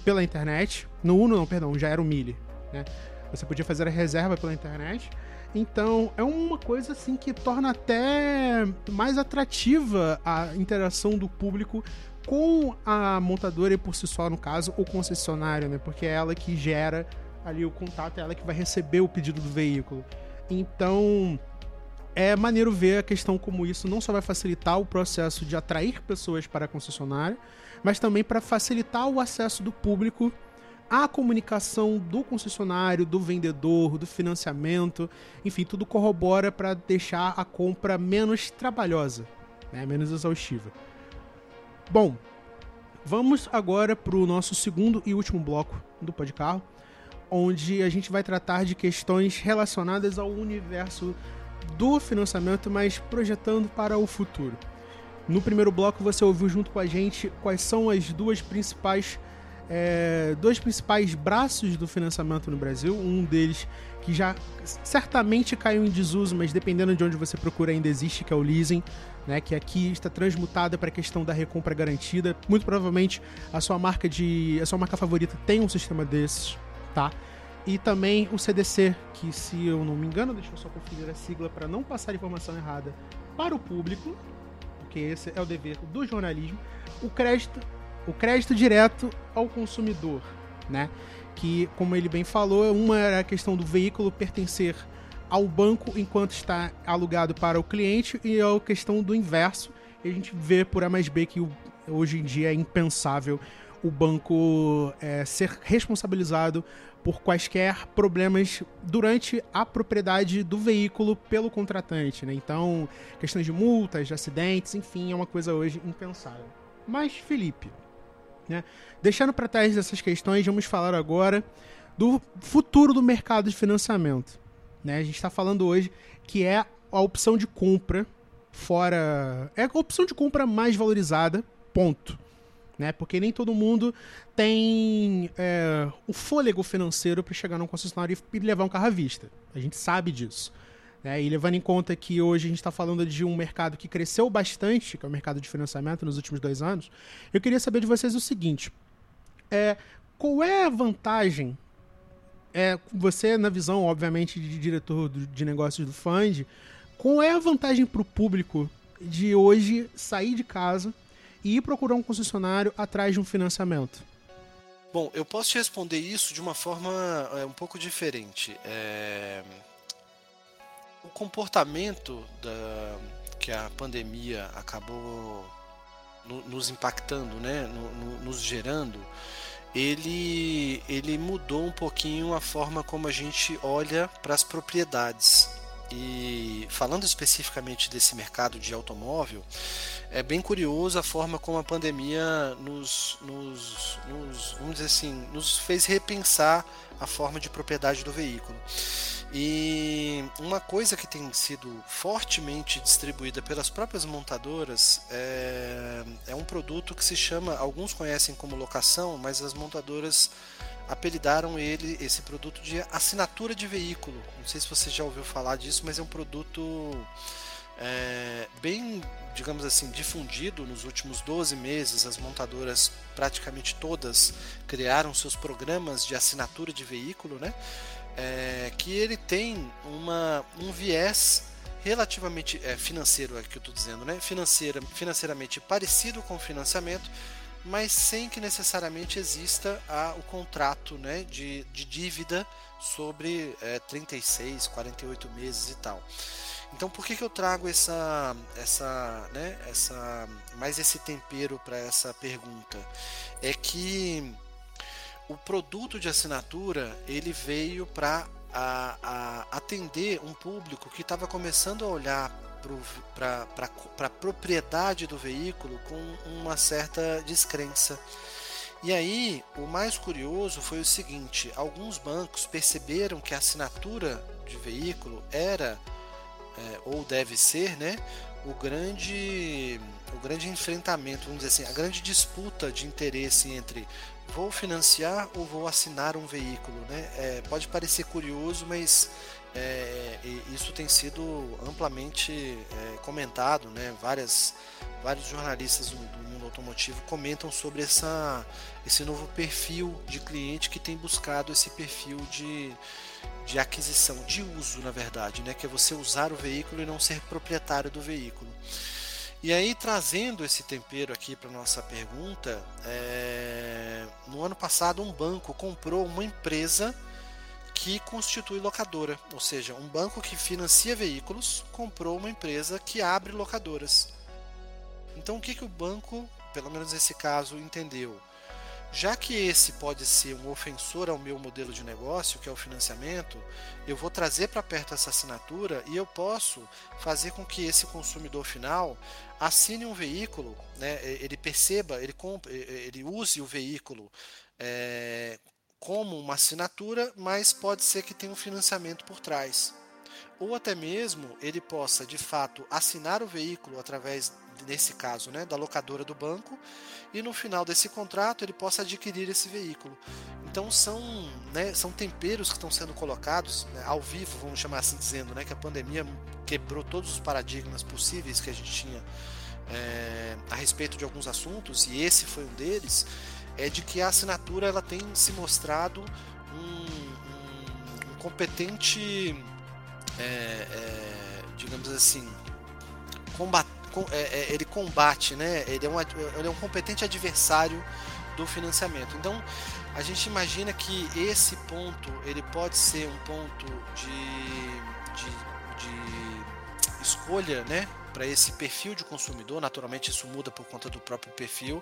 pela internet. No Uno, não, perdão, já era o Mille, né? Você podia fazer a reserva pela internet. Então, é uma coisa assim que torna até mais atrativa a interação do público com a montadora e por si só, no caso, o concessionário, né? Porque é ela que gera ali o contato, é ela que vai receber o pedido do veículo. Então, é maneiro ver a questão como isso não só vai facilitar o processo de atrair pessoas para a concessionária, mas também para facilitar o acesso do público a comunicação do concessionário, do vendedor, do financiamento, enfim, tudo corrobora para deixar a compra menos trabalhosa, né? menos exaustiva. Bom, vamos agora para o nosso segundo e último bloco do Podcarro, onde a gente vai tratar de questões relacionadas ao universo do financiamento, mas projetando para o futuro. No primeiro bloco você ouviu junto com a gente quais são as duas principais é, dois principais braços do financiamento no Brasil. Um deles que já certamente caiu em desuso, mas dependendo de onde você procura ainda existe, que é o leasing, né, que aqui está transmutada para a questão da recompra garantida. Muito provavelmente a sua marca de a sua marca favorita tem um sistema desses, tá? E também o CDC, que se eu não me engano, deixa eu só conferir a sigla para não passar informação errada para o público, porque esse é o dever do jornalismo, o crédito, o crédito direto ao consumidor, né? Que, como ele bem falou, uma era a questão do veículo pertencer ao banco enquanto está alugado para o cliente e a questão do inverso. E a gente vê por A mais B que hoje em dia é impensável o banco é, ser responsabilizado por quaisquer problemas durante a propriedade do veículo pelo contratante. Né? Então, questões de multas, de acidentes, enfim, é uma coisa hoje impensável. Mas, Felipe, né? deixando para trás essas questões, vamos falar agora do futuro do mercado de financiamento. Né? A gente está falando hoje que é a opção de compra fora. É a opção de compra mais valorizada, ponto. Né? Porque nem todo mundo tem é, o fôlego financeiro para chegar num concessionário e levar um carro à vista. A gente sabe disso. Né? E levando em conta que hoje a gente está falando de um mercado que cresceu bastante, que é o mercado de financiamento nos últimos dois anos, eu queria saber de vocês o seguinte: é, qual é a vantagem é, você, na visão, obviamente, de diretor de negócios do Fund, qual é a vantagem para o público de hoje sair de casa e ir procurar um concessionário atrás de um financiamento? Bom, eu posso te responder isso de uma forma é, um pouco diferente. É... O comportamento da... que a pandemia acabou no, nos impactando, né, no, no, nos gerando, ele, ele mudou um pouquinho a forma como a gente olha para as propriedades. E falando especificamente desse mercado de automóvel, é bem curioso a forma como a pandemia nos, nos, nos, vamos dizer assim, nos fez repensar a forma de propriedade do veículo. E uma coisa que tem sido fortemente distribuída pelas próprias montadoras é, é um produto que se chama, alguns conhecem como locação, mas as montadoras apelidaram ele, esse produto de assinatura de veículo. Não sei se você já ouviu falar disso, mas é um produto é, bem, digamos assim, difundido nos últimos 12 meses. As montadoras, praticamente todas, criaram seus programas de assinatura de veículo, né? É, que ele tem uma, um viés relativamente é, financeiro, é que eu estou dizendo, né? Financeira, financeiramente parecido com o financiamento, mas sem que necessariamente exista a, o contrato né, de, de dívida sobre é, 36, 48 meses e tal. Então por que, que eu trago essa, essa, né, essa, mais esse tempero para essa pergunta? É que o produto de assinatura ele veio para atender um público que estava começando a olhar para a propriedade do veículo com uma certa descrença. E aí, o mais curioso foi o seguinte: alguns bancos perceberam que a assinatura de veículo era, é, ou deve ser, né, o grande, o grande enfrentamento, vamos dizer assim, a grande disputa de interesse entre vou financiar ou vou assinar um veículo, né? É, pode parecer curioso, mas é, isso tem sido amplamente é, comentado, né? Várias, vários jornalistas do, do, mundo automotivo comentam sobre essa, esse novo perfil de cliente que tem buscado esse perfil de, de aquisição, de uso, na verdade, né? Que é você usar o veículo e não ser proprietário do veículo. E aí, trazendo esse tempero aqui para nossa pergunta, é... no ano passado um banco comprou uma empresa que constitui locadora, ou seja, um banco que financia veículos comprou uma empresa que abre locadoras. Então, o que, que o banco, pelo menos nesse caso, entendeu? Já que esse pode ser um ofensor ao meu modelo de negócio, que é o financiamento, eu vou trazer para perto essa assinatura e eu posso fazer com que esse consumidor final assine um veículo, né, ele perceba, ele, compre, ele use o veículo é, como uma assinatura, mas pode ser que tenha um financiamento por trás. ou até mesmo ele possa de fato assinar o veículo através nesse caso, né, da locadora do banco, e no final desse contrato ele possa adquirir esse veículo. Então são, né, são temperos que estão sendo colocados né, ao vivo, vamos chamar assim dizendo, né, que a pandemia quebrou todos os paradigmas possíveis que a gente tinha é, a respeito de alguns assuntos, e esse foi um deles, é de que a assinatura ela tem se mostrado um, um, um competente, é, é, digamos assim, combat, é, é, ele combate, né? Ele é, um, ele é um competente adversário do financiamento. Então, a gente imagina que esse ponto ele pode ser um ponto de, de, de escolha, né? para esse perfil de consumidor, naturalmente isso muda por conta do próprio perfil,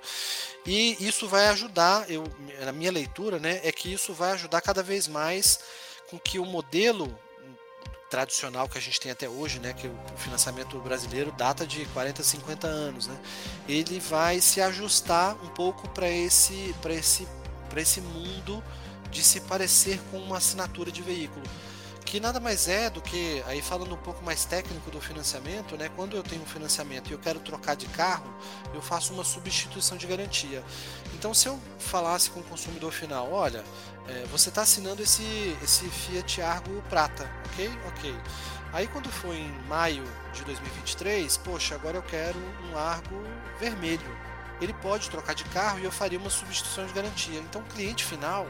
e isso vai ajudar, eu, na minha leitura, né, é que isso vai ajudar cada vez mais com que o modelo tradicional que a gente tem até hoje, né, que o financiamento brasileiro data de 40, 50 anos, né, ele vai se ajustar um pouco para esse, esse, esse mundo de se parecer com uma assinatura de veículo que nada mais é do que, aí falando um pouco mais técnico do financiamento, né, quando eu tenho um financiamento e eu quero trocar de carro, eu faço uma substituição de garantia. Então, se eu falasse com o consumidor final, olha, é, você está assinando esse, esse Fiat Argo Prata, ok? Ok. Aí, quando for em maio de 2023, poxa, agora eu quero um Argo vermelho. Ele pode trocar de carro e eu faria uma substituição de garantia. Então, o cliente final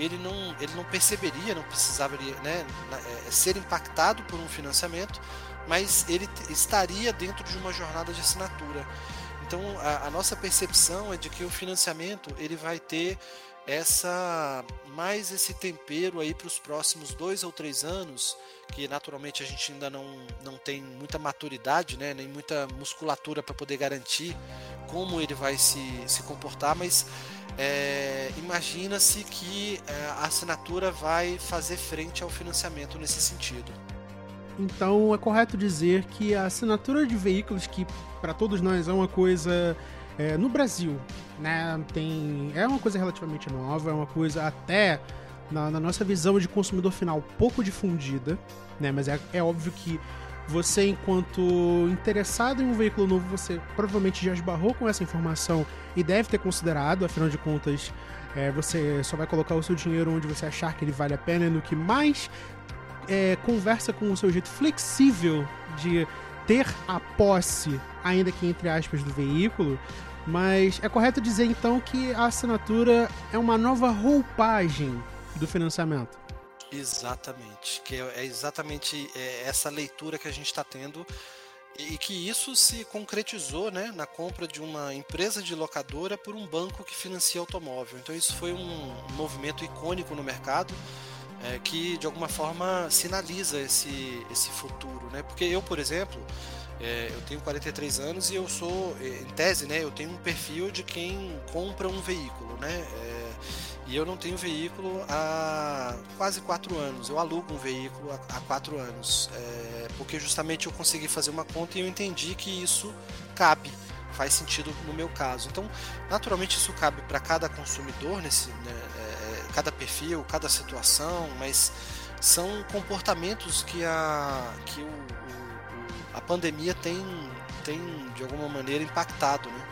ele não, ele não perceberia, não precisava né, é, ser impactado por um financiamento, mas ele estaria dentro de uma jornada de assinatura. Então a, a nossa percepção é de que o financiamento ele vai ter essa mais esse tempero aí para os próximos dois ou três anos, que naturalmente a gente ainda não, não tem muita maturidade, né, nem muita musculatura para poder garantir como ele vai se, se comportar, mas é, imagina-se que é, a assinatura vai fazer frente ao financiamento nesse sentido. Então é correto dizer que a assinatura de veículos, que para todos nós é uma coisa é, no Brasil, né, tem é uma coisa relativamente nova, é uma coisa até na, na nossa visão de consumidor final pouco difundida, né, mas é, é óbvio que você, enquanto interessado em um veículo novo, você provavelmente já esbarrou com essa informação e deve ter considerado, afinal de contas, é, você só vai colocar o seu dinheiro onde você achar que ele vale a pena e no que mais é, conversa com o seu jeito flexível de ter a posse, ainda que entre aspas, do veículo. Mas é correto dizer então que a assinatura é uma nova roupagem do financiamento. Exatamente, que é, é exatamente é, essa leitura que a gente está tendo e que isso se concretizou né, na compra de uma empresa de locadora por um banco que financia automóvel. Então isso foi um movimento icônico no mercado é, que de alguma forma sinaliza esse, esse futuro, né? Porque eu, por exemplo, é, eu tenho 43 anos e eu sou, em tese, né, eu tenho um perfil de quem compra um veículo, né? É, e eu não tenho veículo há quase quatro anos. Eu alugo um veículo há, quatro anos. É, porque justamente eu consegui fazer uma conta e eu entendi que isso cabe, faz sentido no meu caso. Então, naturalmente, isso cabe para cada consumidor, nesse, né, é, cada perfil, cada situação, mas são comportamentos que a, que o, o, a pandemia tem, tem, de alguma maneira, impactado. Né?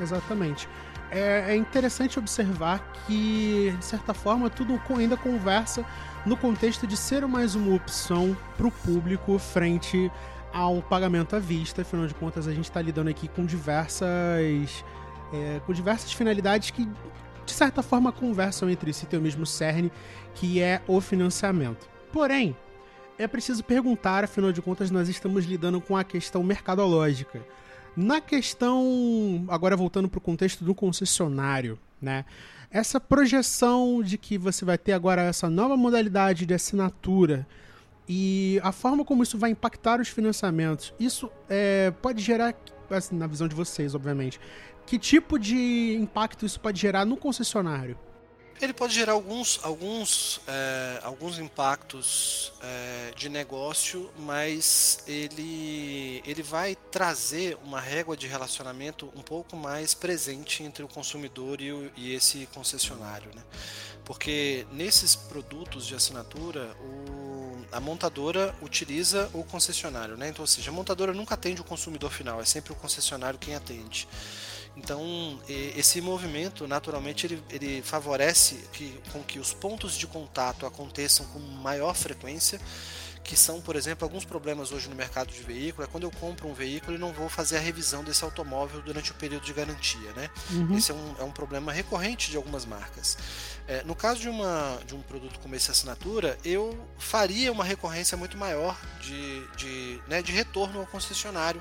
Exatamente é, é interessante observar que, de certa forma, tudo ainda conversa no contexto de ser mais uma opção para o público frente ao pagamento à vista. Afinal de contas, a gente está lidando aqui com diversas, é, com diversas finalidades que, de certa forma, conversam entre si, tem o mesmo cerne, que é o financiamento. Porém, é preciso perguntar, afinal de contas, nós estamos lidando com a questão mercadológica. Na questão, agora voltando para o contexto do concessionário, né? Essa projeção de que você vai ter agora essa nova modalidade de assinatura e a forma como isso vai impactar os financiamentos, isso é, pode gerar, assim, na visão de vocês, obviamente, que tipo de impacto isso pode gerar no concessionário? Ele pode gerar alguns, alguns, é, alguns impactos é, de negócio, mas ele, ele vai trazer uma régua de relacionamento um pouco mais presente entre o consumidor e, o, e esse concessionário. Né? Porque nesses produtos de assinatura, o a montadora utiliza o concessionário, né? Então, ou seja, a montadora nunca atende o consumidor final, é sempre o concessionário quem atende. Então, esse movimento, naturalmente, ele, ele favorece que, com que os pontos de contato aconteçam com maior frequência que são, por exemplo, alguns problemas hoje no mercado de veículo, é quando eu compro um veículo e não vou fazer a revisão desse automóvel durante o período de garantia, né? Uhum. Esse é um, é um problema recorrente de algumas marcas. É, no caso de, uma, de um produto como esse assinatura, eu faria uma recorrência muito maior de, de, né, de retorno ao concessionário,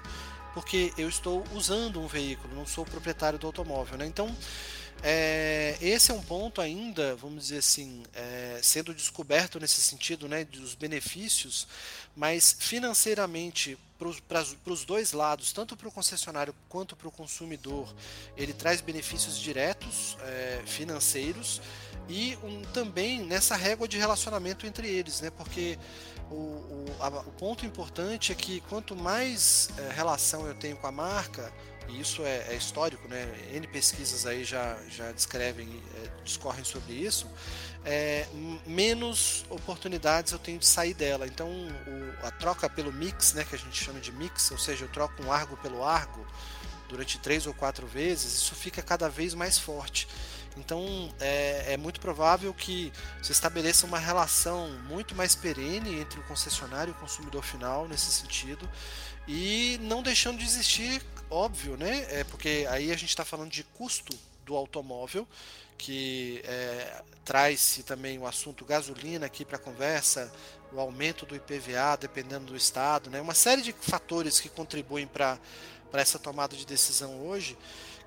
porque eu estou usando um veículo, não sou proprietário do automóvel, né? Então, é, esse é um ponto ainda, vamos dizer assim, é, sendo descoberto nesse sentido, né, dos benefícios, mas financeiramente para os dois lados, tanto para o concessionário quanto para o consumidor, ele traz benefícios diretos é, financeiros e um, também nessa régua de relacionamento entre eles, né, porque o, o, a, o ponto importante é que quanto mais é, relação eu tenho com a marca, e isso é, é, histórico, né? N pesquisas aí já, já descrevem, é, discorrem sobre isso, é, menos oportunidades eu tenho de sair dela. Então, o, a troca pelo mix, né, que a gente chama de mix, ou seja, eu troco um argo pelo argo durante três ou quatro vezes, isso fica cada vez mais forte. Então é, é, muito provável que se estabeleça uma relação muito mais perene entre o concessionário e o consumidor final nesse sentido, e não deixando de existir óbvio, né? É porque aí a gente está falando de custo do automóvel, que é, traz-se também o assunto gasolina aqui para a conversa, o aumento do IPVA, dependendo do estado, né? Uma série de fatores que contribuem para essa tomada de decisão hoje,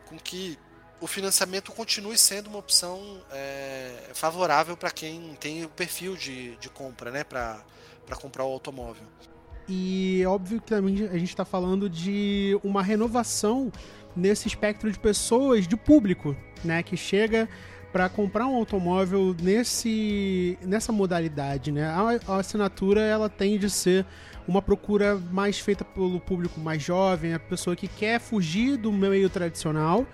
com que o financiamento continue sendo uma opção é, favorável para quem tem o perfil de, de compra, né? Para comprar o automóvel. E óbvio que também a gente está falando de uma renovação nesse espectro de pessoas, de público, né, que chega para comprar um automóvel nesse nessa modalidade, né? A, a, assinatura ela tende a ser uma procura mais feita pelo público mais jovem, a pessoa que quer fugir do meio tradicional,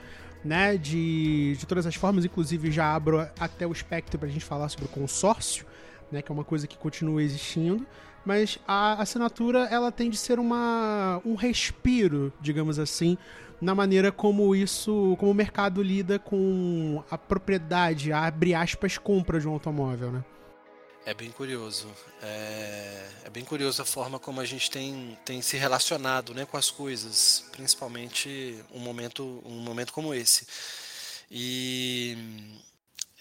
né? De, de todas as formas, inclusive já abro até o espectro para a gente falar sobre o consórcio, né? Que é uma coisa que continua existindo mas a assinatura ela tem de ser uma, um respiro, digamos assim, na maneira como isso, como o mercado lida com a propriedade, a abre aspas, compra de um automóvel, né? É bem curioso. É, é, bem curioso a forma como a gente tem, tem se relacionado né, com as coisas, principalmente um momento, um momento como esse. E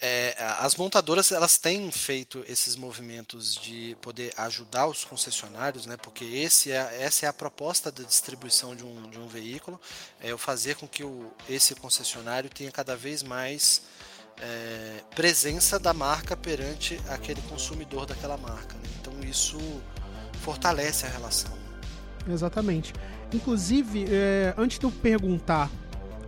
é, as montadoras elas têm feito esses movimentos de poder ajudar os concessionários, né? Porque esse é, essa é a proposta da distribuição de um, de um veículo, é fazer com que o, esse concessionário tenha cada vez mais é, presença da marca perante aquele consumidor daquela marca. Né? Então isso fortalece a relação. Exatamente. Inclusive, é, antes de eu perguntar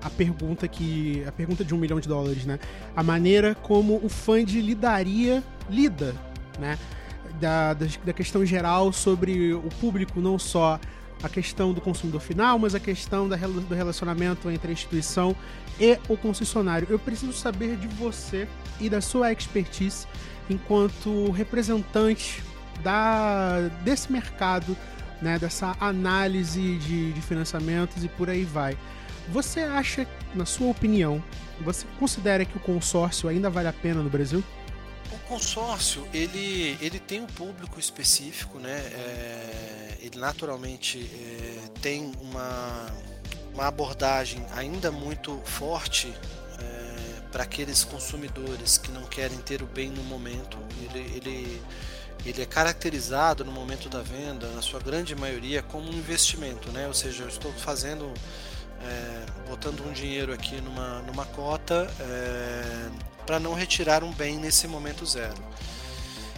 a pergunta que. A pergunta de um milhão de dólares, né? A maneira como o fund lidaria, lida, né? Da, da, da questão geral sobre o público, não só a questão do consumidor final, mas a questão da, do relacionamento entre a instituição e o concessionário. Eu preciso saber de você e da sua expertise enquanto representante da, desse mercado, né, dessa análise de, de financiamentos e por aí vai. Você acha, na sua opinião, você considera que o consórcio ainda vale a pena no Brasil? O consórcio, ele, ele tem um público específico, né? É, ele naturalmente é, tem uma, uma abordagem ainda muito forte é, para aqueles consumidores que não querem ter o bem no momento. Ele, ele, ele é caracterizado no momento da venda, na sua grande maioria, como um investimento, né? Ou seja, eu estou fazendo é, botando um dinheiro aqui numa, numa cota é, para não retirar um bem nesse momento zero.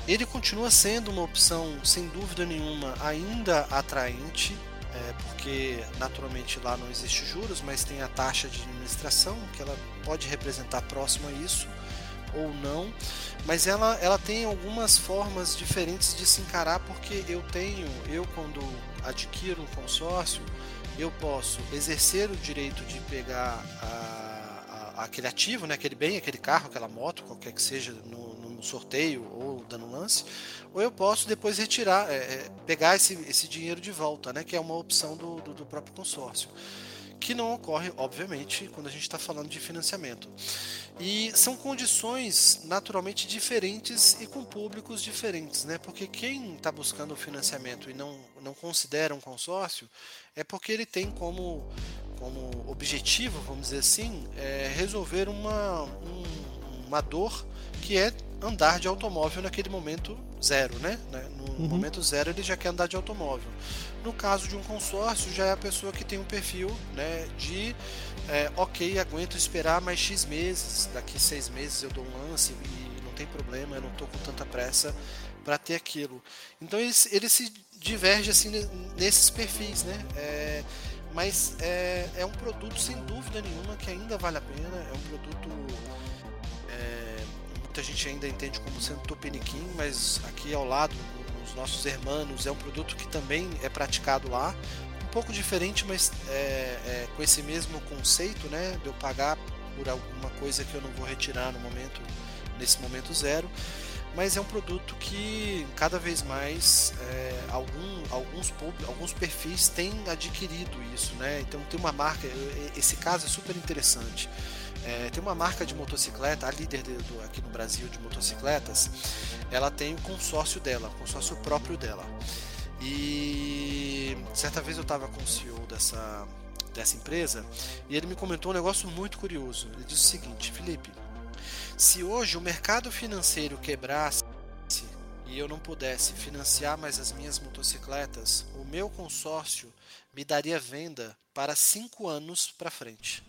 Ele continua sendo uma opção, sem dúvida nenhuma, ainda atraente, é, porque naturalmente lá não existe juros, mas tem a taxa de administração, que ela pode representar próximo a isso ou não, mas ela, ela tem algumas formas diferentes de se encarar, porque eu tenho, eu quando adquiro um consórcio, eu posso exercer o direito de pegar a, a, aquele ativo, né, aquele bem, aquele carro, aquela moto, qualquer que seja, no, no sorteio ou dando lance, ou eu posso depois retirar, é, é, pegar esse, esse dinheiro de volta, né, que é uma opção do, do, do próprio consórcio que não ocorre, obviamente, quando a gente está falando de financiamento. E são condições naturalmente diferentes e com públicos diferentes, né? Porque quem está buscando financiamento e não, não considera um consórcio é porque ele tem como, como objetivo, vamos dizer assim, é resolver uma, um, uma dor que é andar de automóvel naquele momento zero, né? No uhum. momento zero ele já quer andar de automóvel. No caso de um consórcio, já é a pessoa que tem um perfil né, de é, ok, aguento esperar mais X meses, daqui seis meses eu dou um lance e não tem problema, eu não estou com tanta pressa para ter aquilo. Então ele, ele, se diverge assim nesses perfis, né? É, mas é, é um produto sem dúvida nenhuma que ainda vale a pena, é um produto muita gente ainda entende como sendo tupiniquim, mas aqui ao lado os nossos hermanos, é um produto que também é praticado lá. Um pouco diferente, mas é, é, com esse mesmo conceito, né? De eu pagar por alguma coisa que eu não vou retirar no momento, nesse momento zero. Mas é um produto que cada vez mais é, algum, alguns, alguns perfis têm adquirido isso, né? Então tem uma marca, esse caso é super interessante. É, tem uma marca de motocicleta, a líder de, do, aqui no Brasil de motocicletas, ela tem o consórcio dela, o consórcio próprio dela. E certa vez eu estava com o CEO dessa, dessa empresa e ele me comentou um negócio muito curioso. Ele disse o seguinte: Felipe, se hoje o mercado financeiro quebrasse e eu não pudesse financiar mais as minhas motocicletas, o meu consórcio me daria venda para cinco anos para frente.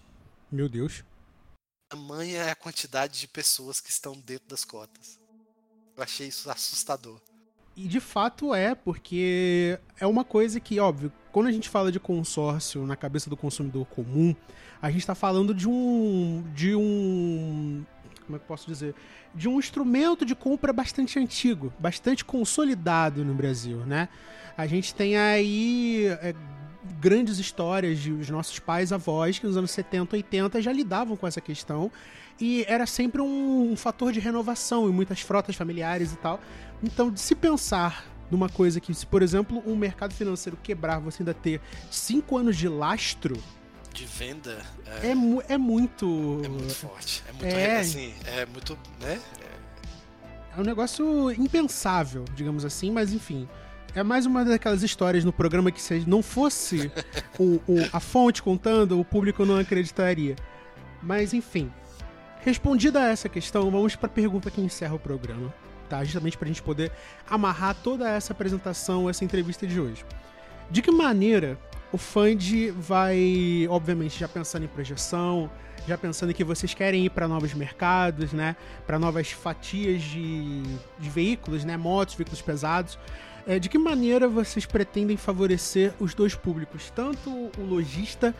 Meu Deus. Tamanha é a quantidade de pessoas que estão dentro das cotas. Eu achei isso assustador. E de fato é, porque é uma coisa que, óbvio, quando a gente fala de consórcio na cabeça do consumidor comum, a gente está falando de um. de um. como é que eu posso dizer? De um instrumento de compra bastante antigo, bastante consolidado no Brasil, né? A gente tem aí. É, grandes histórias de os nossos pais avós que nos anos 70, 80 já lidavam com essa questão. E era sempre um, um fator de renovação em muitas frotas familiares e tal. Então, de se pensar numa coisa que, se por exemplo um mercado financeiro quebrar, você ainda ter cinco anos de lastro de venda é, é, é muito é muito forte é muito é, assim é muito né? É um negócio impensável digamos assim mas enfim é mais uma daquelas histórias no programa que se não fosse o, o, a fonte contando, o público não acreditaria. Mas enfim. Respondida essa questão, vamos para a pergunta que encerra o programa, tá? Justamente para a gente poder amarrar toda essa apresentação, essa entrevista de hoje. De que maneira o Fund vai, obviamente, já pensando em projeção, já pensando que vocês querem ir para novos mercados, né? Para novas fatias de, de veículos, né? Motos, veículos pesados. É, de que maneira vocês pretendem favorecer os dois públicos, tanto o lojista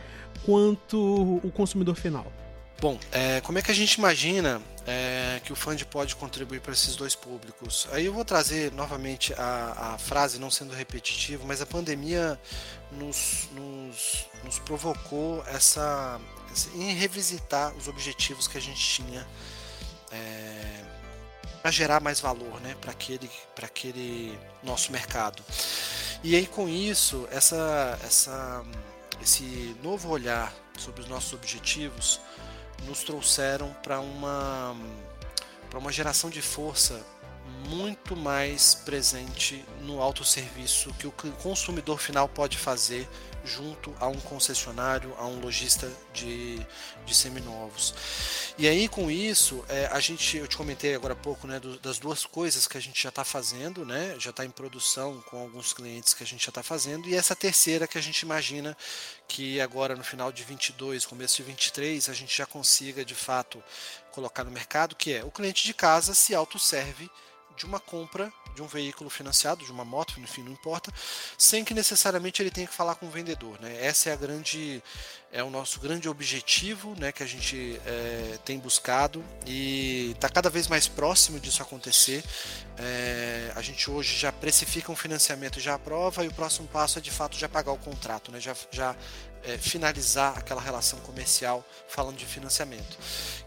quanto o consumidor final? Bom, é, como é que a gente imagina é, que o Fund pode contribuir para esses dois públicos? Aí eu vou trazer novamente a, a frase, não sendo repetitivo, mas a pandemia nos, nos, nos provocou essa, em revisitar os objetivos que a gente tinha é, para gerar mais valor né, para aquele, aquele nosso mercado. E aí com isso, essa, essa, esse novo olhar sobre os nossos objetivos nos trouxeram para uma, para uma geração de força muito mais presente no autosserviço que o consumidor final pode fazer junto a um concessionário, a um lojista de, de seminovos. E aí com isso, é, a gente, eu te comentei agora há pouco, né, do, das duas coisas que a gente já está fazendo, né, já está em produção com alguns clientes que a gente já está fazendo, e essa terceira que a gente imagina que agora no final de 22, começo de 23, a gente já consiga de fato colocar no mercado, que é o cliente de casa se autosserve de uma compra de um veículo financiado, de uma moto, enfim, não importa, sem que necessariamente ele tenha que falar com o vendedor. Né? Essa é a grande, é o nosso grande objetivo, né, que a gente é, tem buscado e está cada vez mais próximo disso acontecer. É, a gente hoje já precifica um financiamento, já aprova e o próximo passo é de fato já pagar o contrato, né? já, já é, finalizar aquela relação comercial falando de financiamento.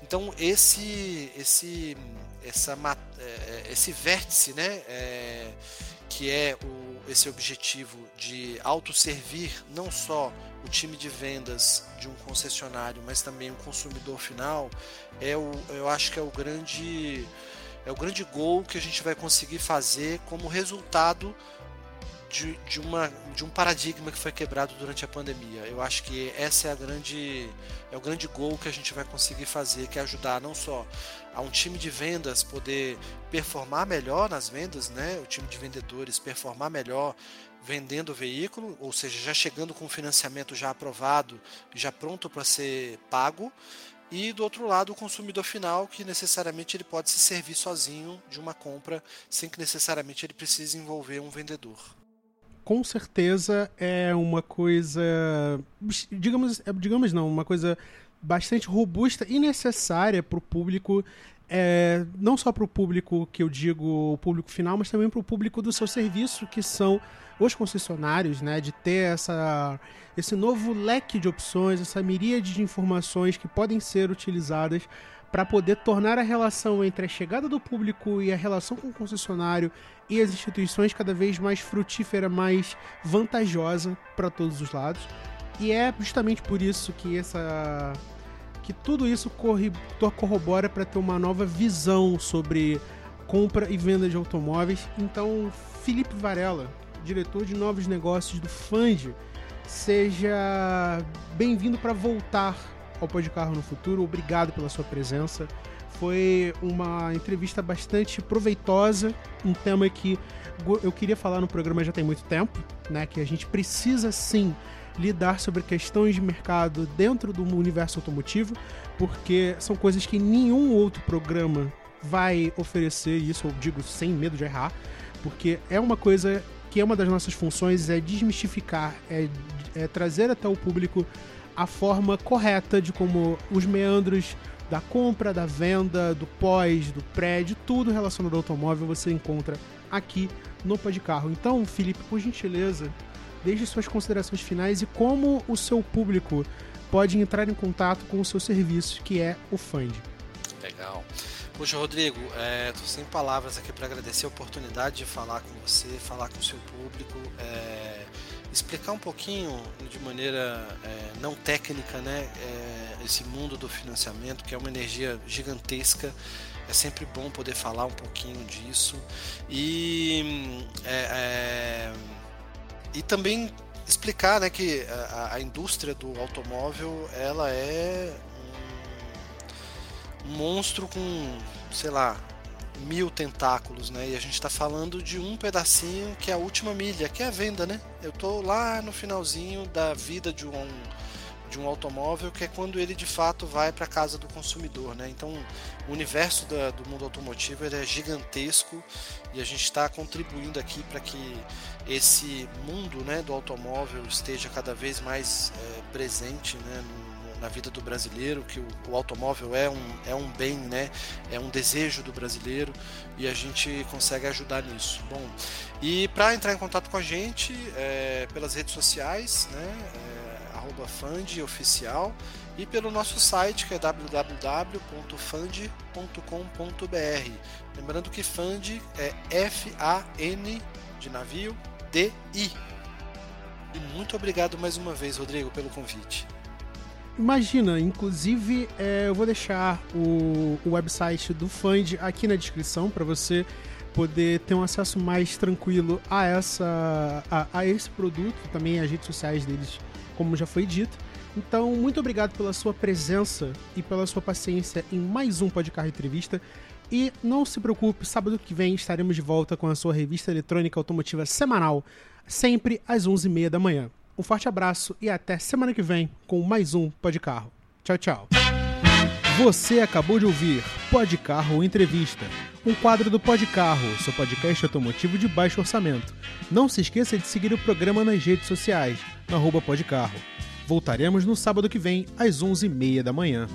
Então esse esse essa, é, é, esse vértice, né, é, que é o, esse objetivo de autosservir não só o time de vendas de um concessionário, mas também o consumidor final, é o, eu acho que é o grande é o grande gol que a gente vai conseguir fazer como resultado de, de, uma, de um paradigma que foi quebrado durante a pandemia. Eu acho que essa é a grande é o grande gol que a gente vai conseguir fazer, que é ajudar não só a um time de vendas poder performar melhor nas vendas, né? O time de vendedores performar melhor vendendo o veículo, ou seja, já chegando com o financiamento já aprovado, já pronto para ser pago, e do outro lado o consumidor final que necessariamente ele pode se servir sozinho de uma compra sem que necessariamente ele precise envolver um vendedor com certeza é uma coisa, digamos, é, digamos não, uma coisa bastante robusta e necessária para o público, é, não só para o público que eu digo o público final, mas também para o público do seu serviço, que são os concessionários, né, de ter essa, esse novo leque de opções, essa miríade de informações que podem ser utilizadas para poder tornar a relação entre a chegada do público e a relação com o concessionário e as instituições cada vez mais frutífera, mais vantajosa para todos os lados. E é justamente por isso que essa que tudo isso corre, corrobora para ter uma nova visão sobre compra e venda de automóveis. Então, Felipe Varela, diretor de novos negócios do Fund, seja bem-vindo para voltar ao Pode Carro no Futuro. Obrigado pela sua presença. Foi uma entrevista bastante proveitosa, um tema que eu queria falar no programa já tem muito tempo, né? Que a gente precisa sim lidar sobre questões de mercado dentro do universo automotivo, porque são coisas que nenhum outro programa vai oferecer, isso eu digo sem medo de errar, porque é uma coisa que é uma das nossas funções, é desmistificar, é, é trazer até o público a forma correta de como os meandros da compra, da venda, do pós, do pré, de tudo relacionado ao automóvel você encontra aqui no Pó de Carro. Então, Felipe, por gentileza, deixe suas considerações finais e como o seu público pode entrar em contato com o seu serviço, que é o Fund. Legal. Poxa, Rodrigo, estou é, sem palavras aqui para agradecer a oportunidade de falar com você, falar com o seu público. É explicar um pouquinho de maneira é, não técnica, né, é, esse mundo do financiamento que é uma energia gigantesca. É sempre bom poder falar um pouquinho disso e é, é e também explicar, né, que a, a, indústria do automóvel ela é um, monstro com, sei lá, mil tentáculos, né? E a gente está falando de um pedacinho que é a última milha, que é a venda, né? Eu tô lá no finalzinho da vida de um de um automóvel, que é quando ele de fato vai para casa do consumidor, né? Então, o universo da, do mundo automotivo é gigantesco e a gente está contribuindo aqui para que esse mundo, né, do automóvel esteja cada vez mais é, presente, né, na vida do brasileiro, que o, o, automóvel é um, é um bem, né? é um desejo do brasileiro e a gente consegue ajudar nisso. Bom, e para entrar em contato com a gente é, pelas redes sociais, né? É, @fundoficial e pelo nosso site que é www.fund.com.br. Lembrando que Fund é F-A-N de navio D-I. E muito obrigado mais uma vez, Rodrigo, pelo convite. Imagina, inclusive é, eu vou deixar o, o website do Fund aqui na descrição para você poder ter um acesso mais tranquilo a essa a, a, esse produto, também as redes sociais deles, como já foi dito. Então, muito obrigado pela sua presença e pela sua paciência em mais um Podcar Entrevista. E não se preocupe, sábado que vem estaremos de volta com a sua revista eletrônica automotiva semanal, sempre às 11h30 da manhã. Um forte abraço e até semana que vem com mais um Pod Carro. Tchau, tchau. Você acabou de ouvir Pod Carro Entrevista, um quadro do Pod Carro, seu podcast automotivo de baixo orçamento. Não se esqueça de seguir o programa nas redes sociais, no arroba Podcarro. Voltaremos no sábado que vem, às 11h30 da manhã.